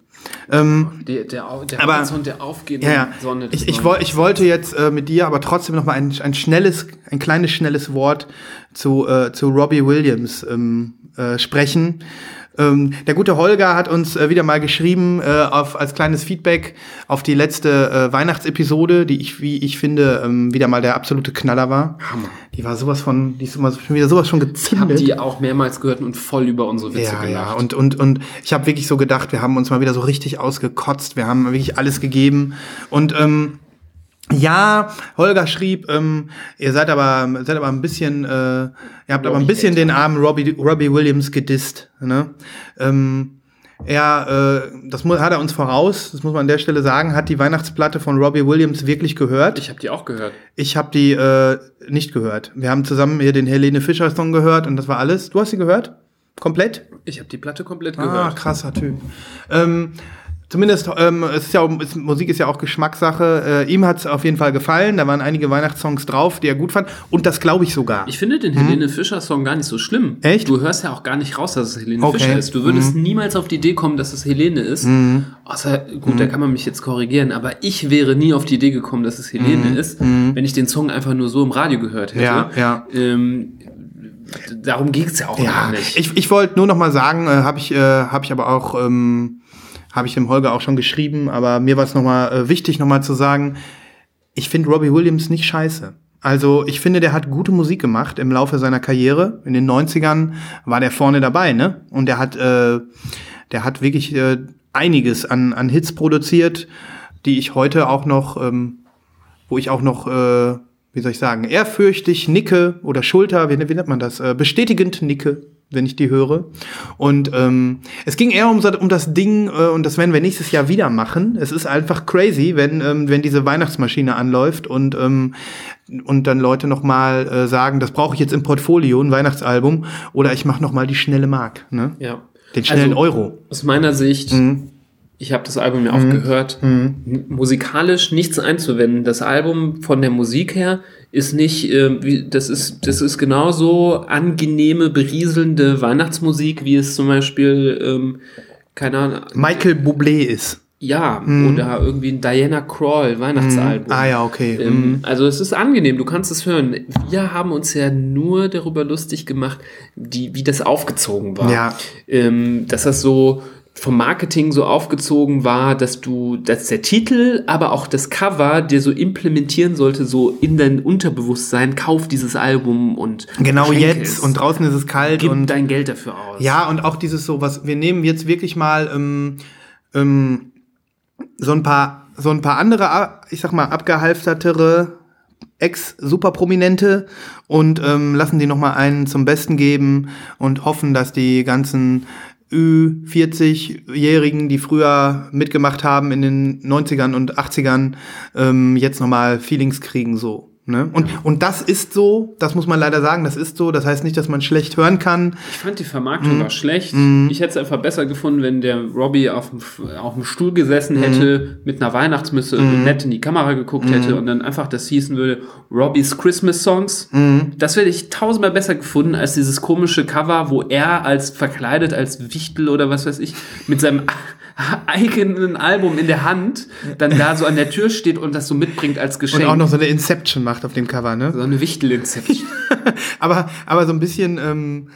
Ähm, Der, der, der Aber- Horizont der aufgehenden ja, ja. Sonne. Ich, ich, woll, ich wollte jetzt äh, mit dir aber trotzdem noch mal ein, ein schnelles, ein kleines schnelles Wort zu, äh, zu Robbie Williams ähm, äh, sprechen. Ähm, der gute Holger hat uns äh, wieder mal geschrieben äh, auf, als kleines Feedback auf die letzte äh, Weihnachtsepisode, die ich, wie ich finde, ähm, wieder mal der absolute Knaller war. Hammer. Die war sowas von, die ist immer schon wieder sowas schon Ich habe gezündet. die auch mehrmals gehört und voll über unsere Witze Ja, ja, gelacht. und, und, und ich habe wirklich so gedacht, wir haben uns mal wieder so richtig ausgekotzt, wir haben wirklich alles gegeben. Und ähm, ja, Holger schrieb, ähm, ihr seid aber, seid aber ein bisschen, äh, ihr habt aber ein bisschen den armen Robbie, Robbie Williams gedisst. Ne? Ähm, er, äh, das hat er uns voraus, das muss man an der Stelle sagen, hat die Weihnachtsplatte von Robbie Williams wirklich gehört. ich habe die auch gehört. Ich habe die äh, nicht gehört. Wir haben zusammen hier den Helene Fischer Song gehört und das war alles. Du hast sie gehört? Komplett? Ich habe die Platte komplett Ah, gehört. krasser Typ. Ähm, zumindest, ähm, es ist ja, es, Musik ist ja auch Geschmackssache. Äh, ihm hat es auf jeden Fall gefallen. Da waren einige Weihnachtssongs drauf, die er gut fand. Und das glaube ich sogar. Ich finde den Helene Fischer Song gar nicht so schlimm. Hm? Echt? Du hörst ja auch gar nicht raus, dass es Helene Okay. Hm. Fischer ist. Du würdest niemals auf die Idee kommen, dass es Helene ist. Außer, gut, Hm. da kann man mich jetzt korrigieren, aber ich wäre nie auf die Idee gekommen, dass es Helene ist, wenn ich den Song einfach nur so im Radio gehört hätte. Hm. Ja, ja. Ähm, darum ging es ja auch ja, gar nicht. ich, ich wollte nur noch mal sagen, äh, habe ich, äh, hab ich aber auch, ähm, habe ich dem Holger auch schon geschrieben, aber mir war es noch mal äh, wichtig, noch mal zu sagen, ich finde Robbie Williams nicht scheiße. Also ich finde, der hat gute Musik gemacht im Laufe seiner Karriere. In den 90ern war der vorne dabei, ne? Und er hat, äh, der hat wirklich äh, einiges an, an Hits produziert, die ich heute auch noch, ähm, wo ich auch noch, äh, wie soll ich sagen, ehrfürchtig nicke oder Schulter, wie, wie nennt man das, äh, bestätigend nicke, wenn ich die höre. Und ähm, es ging eher um, um das Ding, äh, und das werden wir nächstes Jahr wieder machen. Es ist einfach crazy, wenn, ähm, wenn diese Weihnachtsmaschine anläuft und, ähm, und dann Leute noch mal äh, sagen, das brauche ich jetzt im Portfolio, ein Weihnachtsalbum, oder ich mache noch mal die schnelle Mark, ne? Ja. Den schnellen Also, Euro. Aus meiner Sicht, ich habe das Album ja auch gehört, m- musikalisch nichts einzuwenden. Das Album von der Musik her ist nicht, äh, wie, das ist, das ist genauso angenehme, berieselnde Weihnachtsmusik, wie es zum Beispiel, ähm, keine Ahnung, Michael Bublé ist. ja, oder irgendwie ein Diana Krall Weihnachtsalbum. Ah ja, okay. Ähm, also es ist angenehm, du kannst es hören. Wir haben uns ja nur darüber lustig gemacht, die, wie das aufgezogen war. Ja. Ähm, dass das so vom Marketing so aufgezogen war, dass du, dass der Titel, aber auch das Cover dir so implementieren sollte, so in dein Unterbewusstsein, kauf dieses Album und Genau jetzt es. und draußen ist es kalt gib und dein Geld dafür aus. ja und auch dieses so was wir nehmen jetzt wirklich mal ähm, ähm, so ein paar so ein paar andere ich sag mal abgehalftertere ex super prominente und ähm, lassen die noch mal einen zum Besten geben und hoffen dass die ganzen Ü40-Jährigen, die früher mitgemacht haben in den 90ern und 80ern, ähm, jetzt nochmal Feelings kriegen so. Ne? Und, und das ist so, das muss man leider sagen, das ist so. Das heißt nicht, dass man schlecht hören kann. Ich fand die Mhm. Vermarktung war schlecht. Ich hätte es einfach besser gefunden, wenn der Robbie auf dem, auf dem Stuhl gesessen Mhm. hätte, mit einer Weihnachtsmütze und nett in die Kamera geguckt Mhm. hätte und dann einfach das hießen würde, Robbies Christmas Songs. Mhm. Das hätte ich tausendmal besser gefunden als dieses komische Cover, wo er als verkleidet als Wichtel oder was weiß ich mit seinem [LAUGHS] eigenen Album in der Hand dann da so an der Tür steht und das so mitbringt als Und Geschenk. auch noch so eine Inception macht auf dem Cover, ne? so eine Wichtel-Inception. [LAUGHS] Aber, aber so ein bisschen, ähm,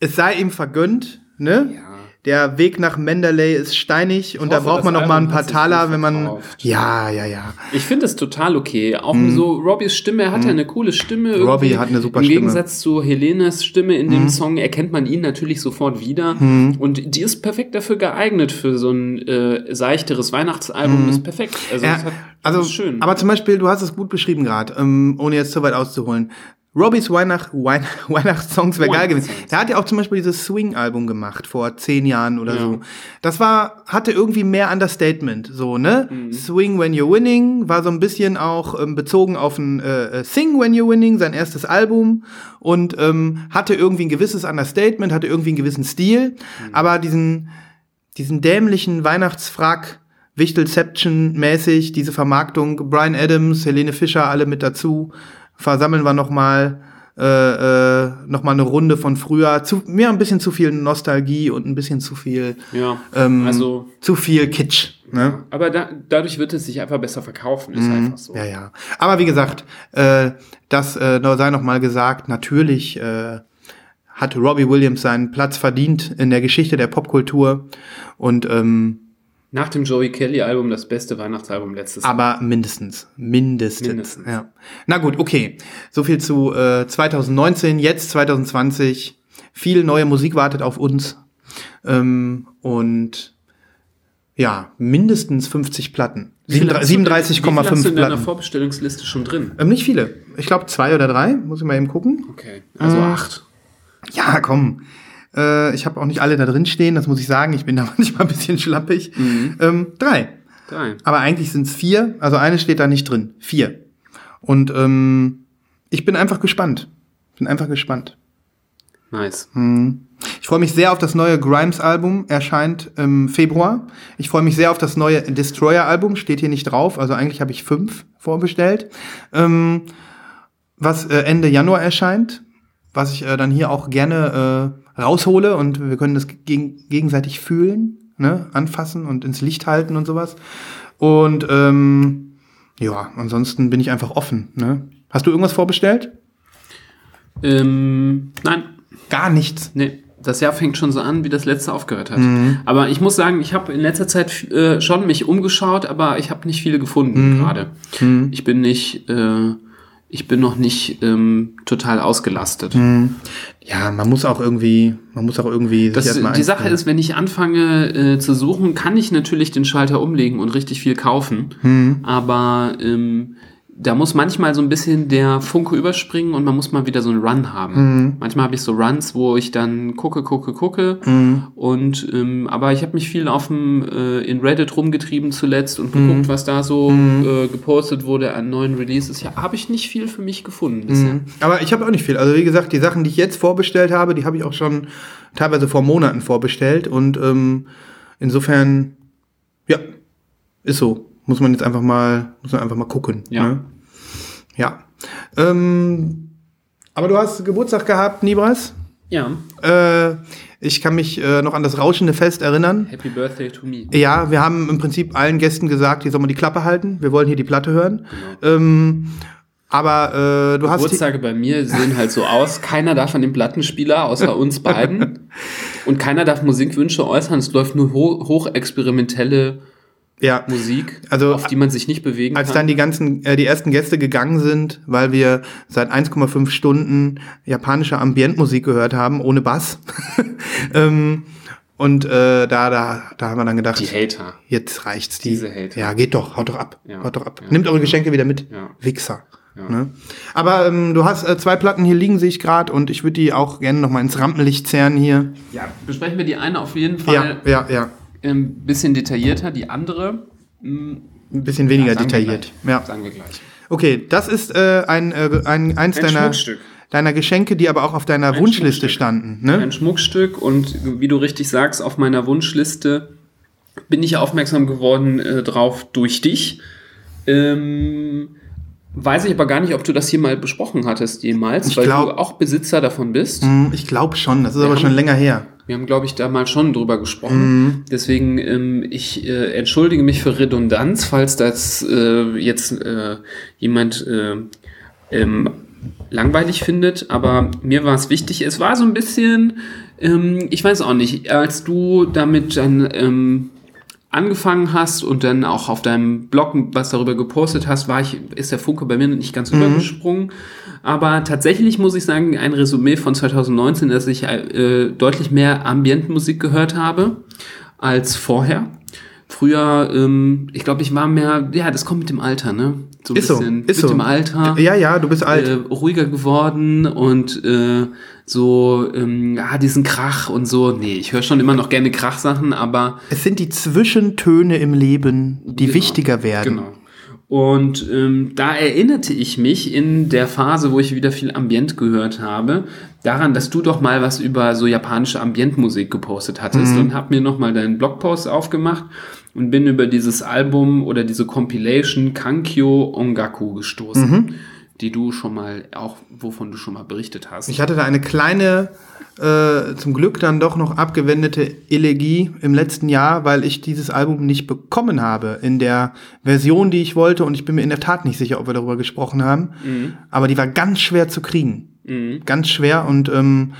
es sei ihm vergönnt, ne? Ja. Der Weg nach Mendeley ist steinig und da hoffe, braucht das man noch mal ein paar Taler, wenn man. verkauft. Ja, ja, ja. Ich finde es total okay. Auch so Robbies Stimme, er hat ja eine coole Stimme. Mhm. Robbie irgendwie. hat eine super Im Stimme. Mhm. Gegensatz zu Helenes Stimme in dem Song erkennt man ihn natürlich sofort wieder. Und die ist perfekt dafür geeignet für so ein äh, seichteres Weihnachtsalbum. Ist perfekt. Also, Mhm. Ja, hat, also, das ist schön. aber zum Beispiel, du hast es gut beschrieben gerade, ähm, ohne jetzt zu weit auszuholen. Robbys Weihnacht, Wein, [LAUGHS] Weihnachtssongs wäre geil gewesen. Der hat ja auch zum Beispiel dieses Swing-Album gemacht vor zehn Jahren oder Ja. so. Das war, hatte irgendwie mehr Understatement, so, ne? Mhm. Swing When You're Winning war so ein bisschen auch ähm, bezogen auf ein äh, äh, Sing When You're Winning, sein erstes Album und ähm, hatte irgendwie ein gewisses Understatement, hatte irgendwie einen gewissen Stil, Mhm. aber diesen, diesen dämlichen Weihnachtsfrack, Wichtelception-mäßig, diese Vermarktung, Brian Adams, Helene Fischer, alle mit dazu, versammeln wir noch mal äh, äh, noch mal eine Runde von früher. Zu, mir ein bisschen zu viel Nostalgie und ein bisschen zu viel, ja, ähm, also, zu viel Kitsch. Ne? aber da, dadurch wird es sich einfach besser verkaufen. Ist einfach so. Ja, ja. Aber wie gesagt, äh, das äh, sei noch mal gesagt, natürlich äh, hat Robbie Williams seinen Platz verdient in der Geschichte der Popkultur und ähm, Nach dem Joey Kelly-Album das beste Weihnachtsalbum letztes Jahr. Aber mindestens. Mindestens. Mindestens. Ja. Na gut, okay. So viel zu äh, 2019, jetzt 2020. Viel neue Musik wartet auf uns. Ähm, und ja, mindestens 50 Platten. Wie viel hast du 37,5 in deiner Platten. Vorbestellungsliste schon drin? Ähm, nicht viele. Ich glaube zwei oder drei. Muss ich mal eben gucken. Okay, also Mhm. acht. Ja, komm. Äh, ich habe auch nicht alle da drin stehen, das muss ich sagen. Ich bin [LAUGHS] da manchmal ein bisschen schlappig. Ähm, drei. Drei. Aber eigentlich sind es vier. Also eine steht da nicht drin. Vier. Und ähm, ich bin einfach gespannt. Bin einfach gespannt. Nice. Ich freue mich sehr auf das neue Grimes-Album, erscheint im Februar. Ich freue mich sehr auf das neue Destroyer-Album, steht hier nicht drauf. Also eigentlich habe ich fünf vorbestellt. Ähm, was äh, Ende Januar erscheint, was ich äh, dann hier auch gerne äh, raushole und wir können das geg gegenseitig fühlen, ne? anfassen und ins Licht halten und sowas. Und ähm, ja, ansonsten bin ich einfach offen. Ne? Hast du irgendwas vorbestellt? Ähm, nein, Gar nichts. nee. Das Jahr fängt schon so an, wie das letzte aufgehört hat. Mhm. Aber ich muss sagen, ich habe in letzter Zeit äh, schon mich umgeschaut, aber ich habe nicht viele gefunden Mhm. gerade. Ich bin nicht, äh, ich bin noch nicht ähm, total ausgelastet. Ja, man muss auch irgendwie, man muss auch irgendwie sich Das, die Sache einstellen. ist, wenn ich anfange äh, zu suchen, kann ich natürlich den Schalter umlegen und richtig viel kaufen. Hm. Aber ähm, da muss manchmal so ein bisschen der Funke überspringen und man muss mal wieder so einen Run haben. Hm. Manchmal habe ich so Runs, wo ich dann gucke, gucke, gucke. Hm. Und ähm, aber ich habe mich viel auf dem äh, in Reddit rumgetrieben zuletzt und geguckt, was da so äh, gepostet wurde an neuen Releases. Ja, habe ich nicht viel für mich gefunden bisher. Aber ich habe auch nicht viel. Also wie gesagt, die Sachen, die ich jetzt vorbestellt habe, die habe ich auch schon teilweise vor Monaten vorbestellt. Und ähm, insofern, ja, ist so. Muss man jetzt einfach mal, muss man einfach mal gucken. Ja. Ne? Ja. Ähm, aber du hast Geburtstag gehabt, Nibras. Ja, Äh, ich kann mich äh, noch an das rauschende Fest erinnern. Happy Birthday to me. Ja, wir haben im Prinzip allen Gästen gesagt, die sollen mal die Klappe halten. Wir wollen hier die Platte hören. Ähm, aber äh, du hast. Geburtstage bei mir sehen halt so aus. Keiner darf an den Plattenspieler, außer [LAUGHS] uns beiden. Und keiner darf Musikwünsche äußern. Es läuft nur ho hochexperimentelle Ja, Musik, Also, auf die man sich nicht bewegen als kann. dann die ganzen, äh, die ersten Gäste gegangen sind, weil wir seit 1,5 Stunden japanische Ambientmusik gehört haben, ohne Bass. [LAUGHS] ähm, und äh, da, da, da haben wir dann gedacht, die Hater. jetzt reicht's. Die, Diese Hater. Ja, geht doch, haut doch ab. Ja. Haut doch ab. Ja. Nimmt eure Geschenke wieder mit. Ja. Wichser. Ne? Aber ähm, du hast äh, zwei Platten hier liegen, sehe ich gerade, und ich würde die auch gerne noch mal ins Rampenlicht zerren hier. Ja, besprechen wir die eine auf jeden Ja, Fall ja, ja. Ein bisschen detaillierter. Die andere, mh, Ein bisschen weniger ja, wir detailliert. gleich. Ja. Sagen wir gleich. Okay, das ist äh, ein, äh, ein, eins Ein deiner, deiner Geschenke, die aber auch auf deiner Wunschliste Schmuckstück. standen. Ne? Ein Schmuckstück und wie du richtig sagst, auf meiner Wunschliste bin ich aufmerksam geworden äh, drauf durch dich. Ähm, weiß ich aber gar nicht, ob du das hier mal besprochen hattest jemals, Ich weil glaub- du auch Besitzer davon bist. Hm, Ich glaube schon, das ist aber haben- schon länger her. Wir haben, glaube ich, da mal schon drüber gesprochen. Deswegen, ähm, ich äh, entschuldige mich für Redundanz, falls das äh, jetzt äh, jemand äh, ähm, langweilig findet. Aber mir war es wichtig. Es war so ein bisschen, ähm, ich weiß auch nicht, als du damit dann ähm, angefangen hast und dann auch auf deinem Blog was darüber gepostet hast, war ich, ist der Funke bei mir nicht ganz übergesprungen. Aber tatsächlich muss ich sagen, ein Resümee von 2019, dass ich äh, deutlich mehr Ambientmusik gehört habe als vorher. Früher, ähm, ich glaube, ich war mehr, ja, das kommt mit dem Alter, ne? So ein Ist so, bisschen ist mit so. dem Alter Ja, ja, du bist alt. äh, ruhiger geworden und äh, so, ähm, ja, diesen Krach und so. Nee, ich höre schon immer noch gerne Krachsachen, aber Es sind die Zwischentöne im Leben, die Genau. wichtiger werden. Genau. Und ähm, da erinnerte ich mich in der Phase, wo ich wieder viel Ambient gehört habe, daran, dass du doch mal was über so japanische Ambientmusik gepostet hattest und habe mir nochmal deinen Blogpost aufgemacht und bin über dieses Album oder diese Compilation Kankyo Ongaku gestoßen, die du schon mal, auch wovon du schon mal berichtet hast. Ich hatte da eine kleine, äh, zum Glück dann doch noch abgewendete Elegie im letzten Jahr, weil ich dieses Album nicht bekommen habe in der Version, die ich wollte. Und ich bin mir in der Tat nicht sicher, ob wir darüber gesprochen haben. Aber die war ganz schwer zu kriegen. Ganz schwer. Und ähm,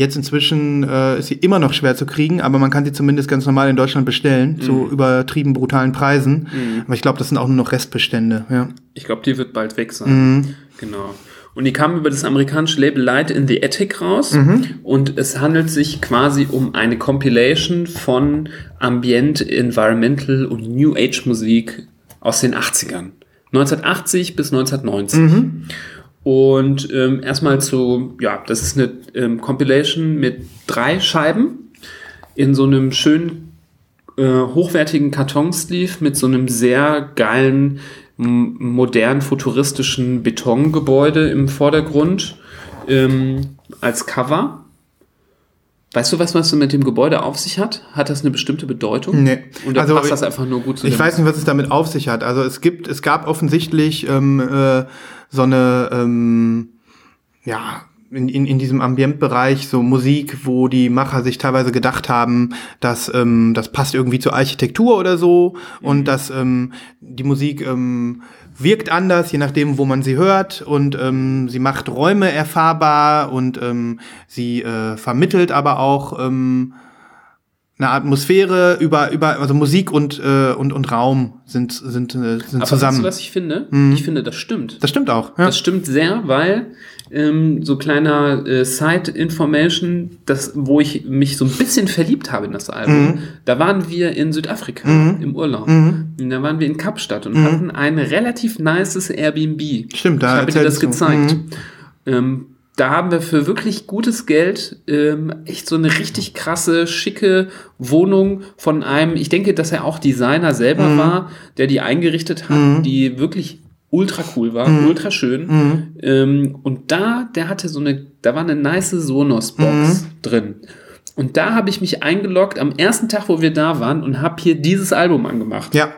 jetzt inzwischen äh, ist sie immer noch schwer zu kriegen, aber man kann sie zumindest ganz normal in Deutschland bestellen, zu übertrieben brutalen Preisen. Aber ich glaube, das sind auch nur noch Restbestände. Ja. Ich glaube, die wird bald weg sein. Genau. Und die kam über das amerikanische Label Light in the Attic raus. Und es handelt sich quasi um eine Compilation von Ambient, Environmental und New Age Musik aus den 80ern. 1980 bis 1990. Und ähm, erstmal zu, ja, das ist eine ähm, Compilation mit drei Scheiben in so einem schönen äh, hochwertigen Kartonsleeve mit so einem sehr geilen, modern futuristischen Betongebäude im Vordergrund ähm, als Cover. Weißt du was, was mit dem Gebäude auf sich hat? Hat das eine bestimmte Bedeutung? Nee. Und Also, passt das einfach nur gut zu Ich weiß nicht, was es damit auf sich hat. Also es gibt, es gab offensichtlich ähm, äh, so eine, ähm, ja, in, in, in diesem Ambientbereich so Musik, wo die Macher sich teilweise gedacht haben, dass ähm, das passt irgendwie zur Architektur oder so und dass ähm, die Musik ähm, wirkt anders, je nachdem, wo man sie hört und ähm, sie macht Räume erfahrbar und ähm, sie äh, vermittelt aber auch ähm, eine Atmosphäre über über also Musik und äh, und und Raum sind sind äh, sind Aber zusammen. weißt du, was ich finde? Ich finde, das stimmt. das stimmt auch. Ja. Das stimmt sehr, weil ähm, so kleiner äh, Side-Information, das, wo ich mich so ein bisschen verliebt habe in das Album, Mhm. da waren wir in Südafrika im Urlaub. Und da waren wir in Kapstadt und hatten ein relativ nices Airbnb. Mhm. Stimmt, da ich habe dir das du. Mhm. gezeigt. Ähm, da haben wir für wirklich gutes Geld ähm, echt so eine richtig krasse, schicke Wohnung von einem, ich denke, dass er auch Designer selber Mhm. war, der die eingerichtet hat, die wirklich ultra cool war, Mhm. ultra schön. Ähm, und da, der hatte so eine, da war eine nice Sonos-Box Mhm. drin. Und da habe ich mich eingeloggt am ersten Tag, wo wir da waren und habe hier dieses Album angemacht. ja.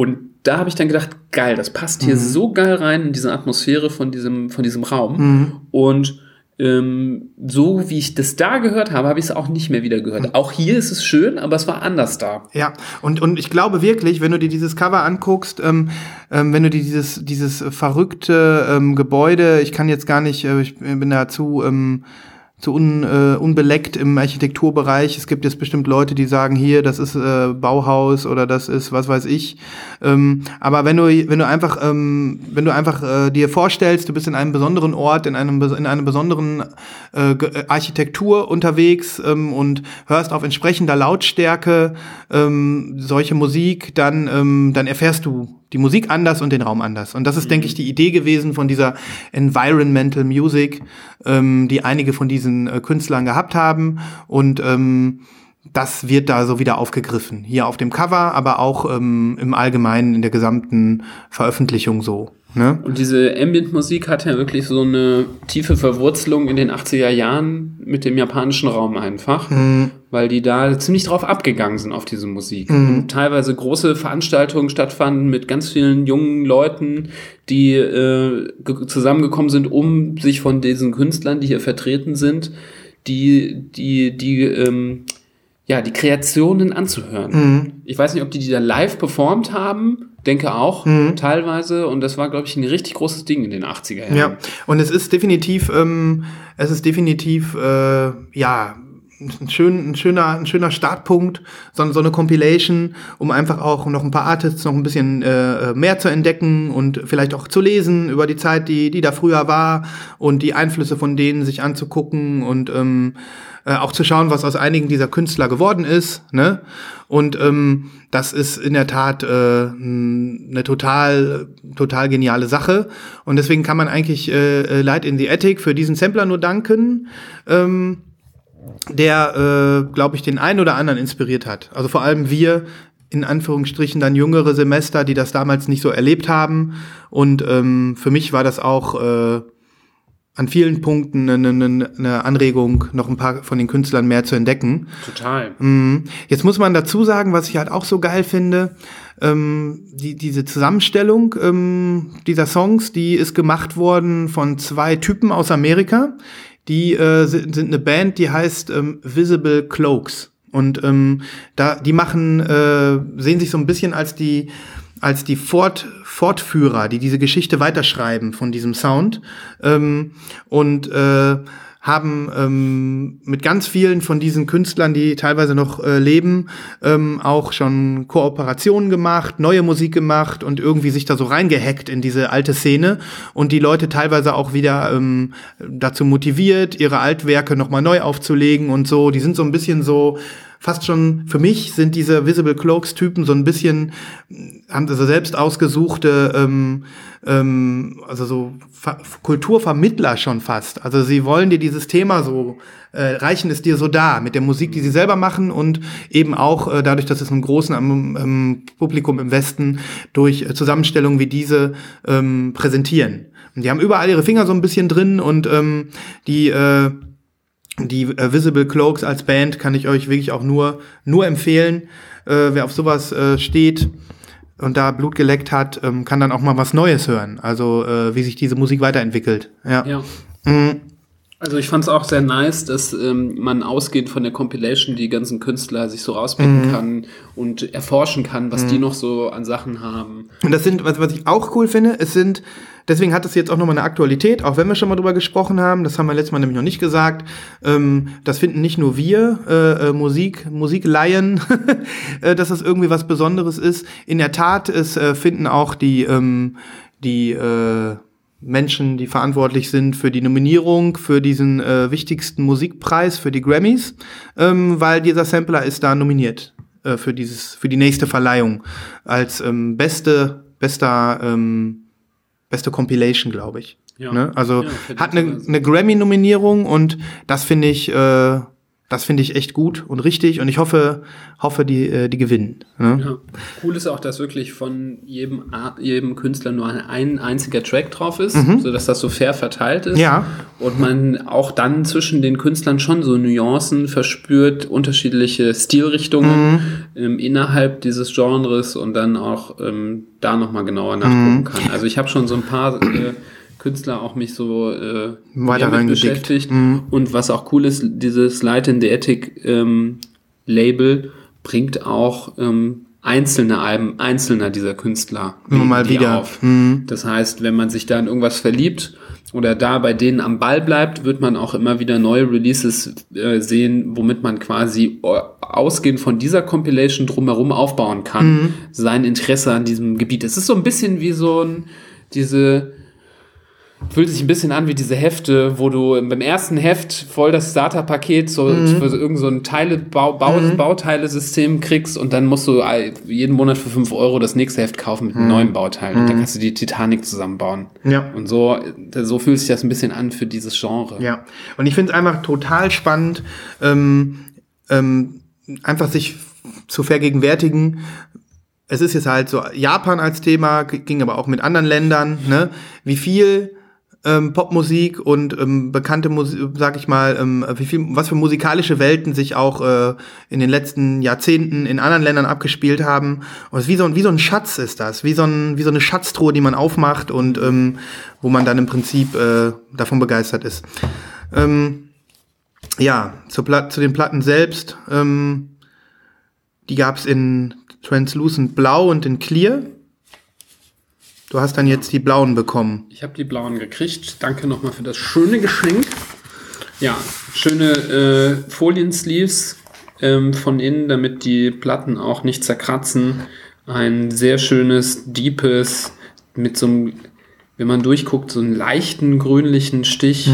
Und da habe ich dann gedacht, geil, das passt hier so geil rein in diese Atmosphäre von diesem, von diesem Raum. Und ähm, so wie ich das da gehört habe, habe ich es auch nicht mehr wieder gehört. Auch hier ist es schön, aber es war anders da. Ja, und, und ich glaube wirklich, wenn du dir dieses Cover anguckst, ähm, ähm, wenn du dir dieses, dieses verrückte ähm, Gebäude, ich kann jetzt gar nicht, äh, ich bin da zu, un, äh, unbeleckt im Architekturbereich. Es gibt jetzt bestimmt Leute, die sagen, hier, das ist äh, Bauhaus oder das ist was weiß ich. Ähm, aber wenn du, wenn du einfach, ähm, wenn du einfach äh, dir vorstellst, du bist in einem besonderen Ort, in einem, in einer besonderen äh, Architektur unterwegs ähm, und hörst auf entsprechender Lautstärke ähm, solche Musik, dann, ähm, dann erfährst du die Musik anders und den Raum anders. Und das ist, denke ich, die Idee gewesen von dieser Environmental Music, ähm, die einige von diesen äh, Künstlern gehabt haben. Und ähm, das wird da so wieder aufgegriffen. Hier auf dem Cover, aber auch ähm, im Allgemeinen in der gesamten Veröffentlichung so. Ne? Und diese Ambient-Musik hat ja wirklich so eine tiefe Verwurzelung in den 80er Jahren mit dem japanischen Raum einfach, weil die da ziemlich drauf abgegangen sind auf diese Musik. Und teilweise große Veranstaltungen stattfanden mit ganz vielen jungen Leuten, die äh, ge- zusammengekommen sind, um sich von diesen Künstlern, die hier vertreten sind, die, die, die, ähm, ja, die Kreationen anzuhören. Ich weiß nicht, ob die die da live performt haben, denke auch, teilweise. Und das war, glaube ich, ein richtig großes Ding in den 80er Jahren. Ja, und es ist definitiv, ähm, es ist definitiv, äh, ja, ein, schön, ein, schöner, ein schöner Startpunkt, so, so eine Compilation, um einfach auch noch ein paar Artists noch ein bisschen äh, mehr zu entdecken und vielleicht auch zu lesen über die Zeit, die, die da früher war und die Einflüsse von denen sich anzugucken und ähm, äh, auch zu schauen, was aus einigen dieser Künstler geworden ist. Ne? Und ähm, das ist in der Tat äh, eine total, total geniale Sache. Und deswegen kann man eigentlich äh, äh, Light in the Attic für diesen Sampler nur danken. Ähm, der, äh, glaube ich, den einen oder anderen inspiriert hat. Also vor allem wir, in Anführungsstrichen, dann jüngere Semester, die das damals nicht so erlebt haben. Und ähm, für mich war das auch äh, an vielen Punkten eine, eine, eine Anregung, noch ein paar von den Künstlern mehr zu entdecken. Total. Mhm. Jetzt muss man dazu sagen, was ich halt auch so geil finde, ähm, die, diese Zusammenstellung ähm, dieser Songs, die ist gemacht worden von zwei Typen aus Amerika. Die äh, sind, sind eine Band, die heißt ähm, Visible Cloaks. Und ähm, da, die machen, äh, sehen sich so ein bisschen als die, als die Fort, Fortführer, die diese Geschichte weiterschreiben von diesem Sound. Ähm, und äh, haben ähm, mit ganz vielen von diesen Künstlern, die teilweise noch äh, leben, ähm, auch schon Kooperationen gemacht, neue Musik gemacht und irgendwie sich da so reingehackt in diese alte Szene und die Leute teilweise auch wieder ähm, dazu motiviert, ihre Altwerke nochmal neu aufzulegen und so. Die sind so ein bisschen so fast schon, für mich sind diese Visible Cloaks Typen so ein bisschen, haben sie so selbst ausgesuchte, ähm, ähm, also so Ver Kulturvermittler schon fast. Also sie wollen dir dieses Thema so, äh, reichen es dir so da, mit der Musik, die sie selber machen und eben auch äh, dadurch, dass es einem großen ähm, ähm, Publikum im Westen durch äh, Zusammenstellungen wie diese ähm, präsentieren. Und die haben überall ihre Finger so ein bisschen drin und ähm, die, äh, die äh, Visible Cloaks als Band kann ich euch wirklich auch nur, nur empfehlen. Äh, wer auf sowas äh, steht und da Blut geleckt hat, ähm, kann dann auch mal was Neues hören. Also äh, wie sich diese Musik weiterentwickelt. Ja. Ja. Mhm. Also ich fand es auch sehr nice, dass ähm, man ausgehend von der Compilation die ganzen Künstler sich so rauspicken Mhm. kann und erforschen kann, was die noch so an Sachen haben. Und das sind, was, was ich auch cool finde, es sind, deswegen hat es jetzt auch nochmal eine Aktualität, auch wenn wir schon mal drüber gesprochen haben, das haben wir letztes Mal nämlich noch nicht gesagt, ähm, das finden nicht nur wir, äh, äh, Musik, Musikleien, [LAUGHS] äh, dass das irgendwie was Besonderes ist. In der Tat, es äh, finden auch die, ähm, die äh, Menschen, die verantwortlich sind für die Nominierung für diesen äh, wichtigsten Musikpreis, für die Grammys, ähm, weil dieser Sampler ist da nominiert äh, für dieses, für die nächste Verleihung als ähm, beste, bester, ähm, beste Compilation, glaube ich. Ja. Ne? Also Ja, hat eine, eine Grammy-Nominierung und das finde ich, äh, das finde ich echt gut und richtig und ich hoffe, hoffe die, äh, die gewinnen. Ne? Ja. Cool ist auch, dass wirklich von jedem, Ar- jedem Künstler nur ein einziger Track drauf ist, sodass das so fair verteilt ist. Mhm. Ja. Und man auch dann zwischen den Künstlern schon so Nuancen verspürt, unterschiedliche Stilrichtungen Mhm. ähm, innerhalb dieses Genres und dann auch ähm, da nochmal genauer Mhm. nachgucken kann. Also ich habe schon so ein paar äh, Künstler auch mich so äh, Weiter beschäftigt. Mhm. Und was auch cool ist, dieses Light in the Attic ähm, Label bringt auch ähm, einzelne Alben einzelner dieser Künstler Immer mal wieder. auf. Mhm. Das heißt, wenn man sich da in irgendwas verliebt oder da bei denen am Ball bleibt, wird man auch immer wieder neue Releases äh, sehen, womit man quasi äh, ausgehend von dieser Compilation drumherum aufbauen kann, Mhm. sein Interesse an diesem Gebiet. Es ist so ein bisschen wie so ein, diese, fühlt sich ein bisschen an wie diese Hefte, wo du beim ersten Heft voll das Starterpaket so für so irgend so ein Teile Bau, Bau, Bauteilesystem kriegst und dann musst du jeden Monat für 5 Euro das nächste Heft kaufen mit einem neuen Bauteil und dann kannst du die Titanic zusammenbauen. Ja. Und so, so fühlt sich das ein bisschen an für dieses Genre. Ja, und ich finde es einfach total spannend, ähm, ähm, einfach sich zu vergegenwärtigen. Es ist jetzt halt so Japan als Thema, ging aber auch mit anderen Ländern, ne? Wie viel ähm, Popmusik und ähm, bekannte Musik, sag ich mal, ähm, wie viel, was für musikalische Welten sich auch äh, in den letzten Jahrzehnten in anderen Ländern abgespielt haben. Und es wie so, ein- wie so ein Schatz ist das, wie so, ein, wie so eine Schatztruhe, die man aufmacht und ähm, wo man dann im Prinzip äh, davon begeistert ist. Ähm, ja, Plat zu den Platten selbst. Ähm, die gab's in Translucent Blau und in Clear. Du hast dann jetzt die blauen bekommen. Ich habe die blauen gekriegt. Danke nochmal für das schöne Geschenk. Ja, schöne äh, Foliensleeves ähm, von innen, damit die Platten auch nicht zerkratzen. Ein sehr schönes, deepes, mit so einem, wenn man durchguckt, so einen leichten grünlichen Stich.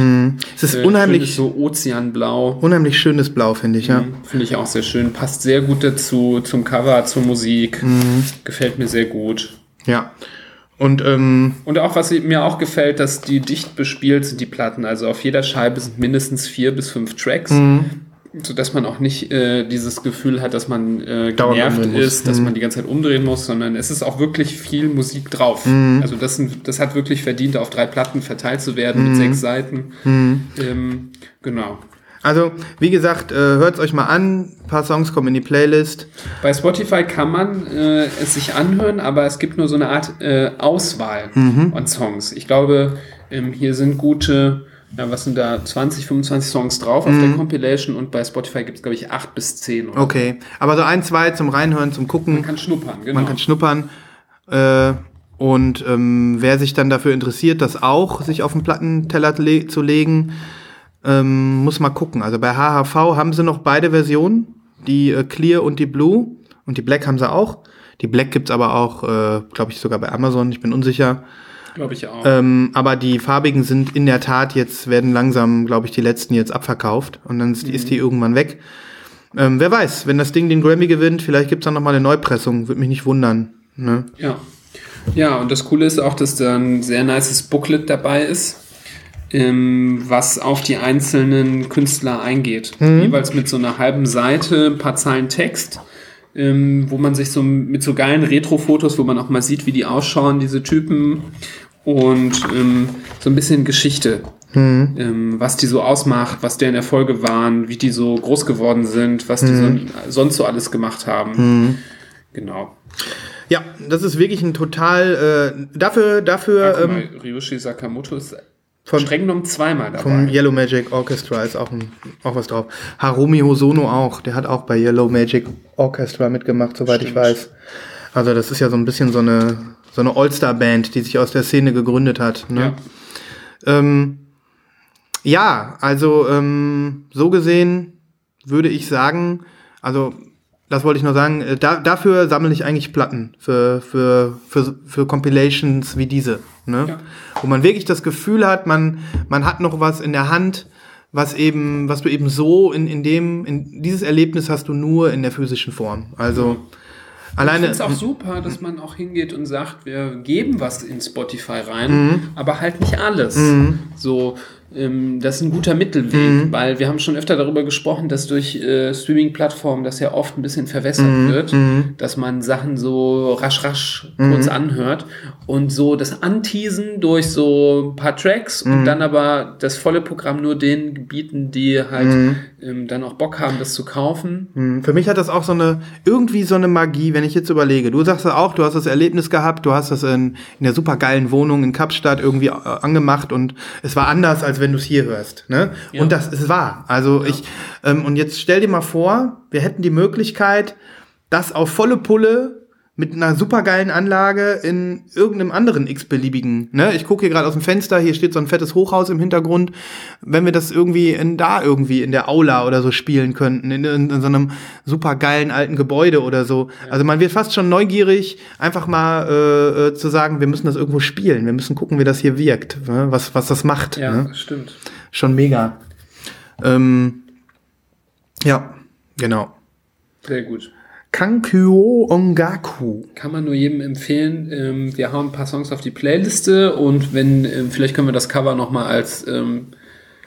Es ist Äh, unheimlich, so Ozeanblau. unheimlich schönes Blau, finde ich, ja. Finde ich auch sehr schön. Passt sehr gut dazu, zum Cover, zur Musik. Gefällt mir sehr gut. Ja. Und ähm, Und auch, was mir auch gefällt, dass die dicht bespielt sind, die Platten. Also auf jeder Scheibe sind mindestens vier bis fünf Tracks. Sodass man auch nicht äh, dieses Gefühl hat, dass man äh, genervt ist, dass man die ganze Zeit umdrehen muss, sondern es ist auch wirklich viel Musik drauf. Also das, sind, das hat wirklich verdient, auf drei Platten verteilt zu werden mit sechs Seiten. Ähm, genau. Also, wie gesagt, äh, hört's euch mal an. Ein paar Songs kommen in die Playlist. Bei Spotify kann man äh, es sich anhören, aber es gibt nur so eine Art äh, Auswahl an Songs. Ich glaube, ähm, hier sind gute, ja, was sind da, 20, 25 Songs drauf auf der Compilation und bei Spotify gibt es, glaube ich, 8 bis 10. Oder Okay. Aber so ein, zwei zum Reinhören, zum Gucken. Man kann schnuppern, genau. Man kann schnuppern. Äh, und ähm, wer sich dann dafür interessiert, das auch sich auf den Plattenteller le zu legen, ähm, muss mal gucken. Also bei HHV haben sie noch beide Versionen, die äh, Clear und die Blue. Und die Black haben sie auch. Die Black gibt's aber auch, äh, glaube ich, sogar bei Amazon, ich bin unsicher. glaube ich auch. Ähm, aber die farbigen sind in der Tat jetzt, werden langsam, glaube ich, die letzten jetzt abverkauft. Und dann ist, die- ist die irgendwann weg. Ähm, wer weiß, wenn das Ding den Grammy gewinnt, vielleicht gibt's dann noch mal eine Neupressung. Würde mich nicht wundern. Ne? Ja. Ja, und das Coole ist auch, dass da ein sehr nices Booklet dabei ist, ähm, was auf die einzelnen Künstler eingeht. Jeweils mit so einer halben Seite, ein paar Zeilen Text, ähm, wo man sich so mit so geilen Retro-Fotos, wo man auch mal sieht, wie die ausschauen, diese Typen, und ähm, so ein bisschen Geschichte. Ähm, was die so ausmacht, was deren Erfolge waren, wie die so groß geworden sind, was die so, sonst so alles gemacht haben. Genau. Ja, das ist wirklich ein total äh, dafür dafür Guck ähm, mal, Ryoshi Sakamoto ist Von, Streng genommen zweimal dabei. vom Yellow Magic Orchestra ist auch, ein, auch was drauf. Harumi Hosono auch, der hat auch bei Yellow Magic Orchestra mitgemacht, soweit ich Stimmt. weiß. Also das ist ja so ein bisschen so eine, so eine All-Star-Band, die sich aus der Szene gegründet hat. Ne? Ja. Ähm, ja, also ähm, so gesehen würde ich sagen, also das wollte ich nur sagen, äh, da, dafür sammle ich eigentlich Platten für, für, für, für Compilations wie diese. Ne? Ja. Wo man wirklich das Gefühl hat, man, man hat noch was in der Hand, was eben, was du eben so in, in dem, in dieses Erlebnis hast du nur in der physischen Form. Also Ich alleine. finde es auch super, dass man auch hingeht und sagt, wir geben was in Spotify rein, Mhm. aber halt nicht alles. So, ähm, das ist ein guter Mittelweg, Mhm. weil wir haben schon öfter darüber gesprochen, dass durch äh, Streaming-Plattformen das ja oft ein bisschen verwässert Mhm. wird, dass man Sachen so rasch, rasch kurz anhört und so das Anteasen durch so ein paar Tracks und Mhm. dann aber das volle Programm nur den Gebieten, die halt Mhm. ähm, dann auch Bock haben, das zu kaufen. Für mich hat das auch so eine, irgendwie so eine Magie, wenn ich jetzt überlege. Du sagst ja auch, du hast das Erlebnis gehabt, du hast das in, in der supergeilen Wohnung in Kapstadt irgendwie äh, angemacht und es war anders, als wenn du es hier hörst. Ne? Ja. Und das ist wahr. Also ich, ähm, und jetzt stell dir mal vor, wir hätten die Möglichkeit, das auf volle Pulle mit einer supergeilen Anlage in irgendeinem anderen x-beliebigen. Ne? Ich gucke hier gerade aus dem Fenster, hier steht so ein fettes Hochhaus im Hintergrund. Wenn wir das irgendwie in da irgendwie in der Aula oder so spielen könnten, in, in, in so einem supergeilen alten Gebäude oder so. Also man wird fast schon neugierig, einfach mal äh, äh, zu sagen, wir müssen das irgendwo spielen. Wir müssen gucken, wie das hier wirkt, ne? was, was das macht. Ja, Ne? stimmt. Schon mega. Ähm, ja, genau. Sehr gut. Kankyo Ongaku. Kann man nur jedem empfehlen. Ähm, wir hauen ein paar Songs auf die Playliste und wenn, ähm, vielleicht können wir das Cover nochmal als ähm,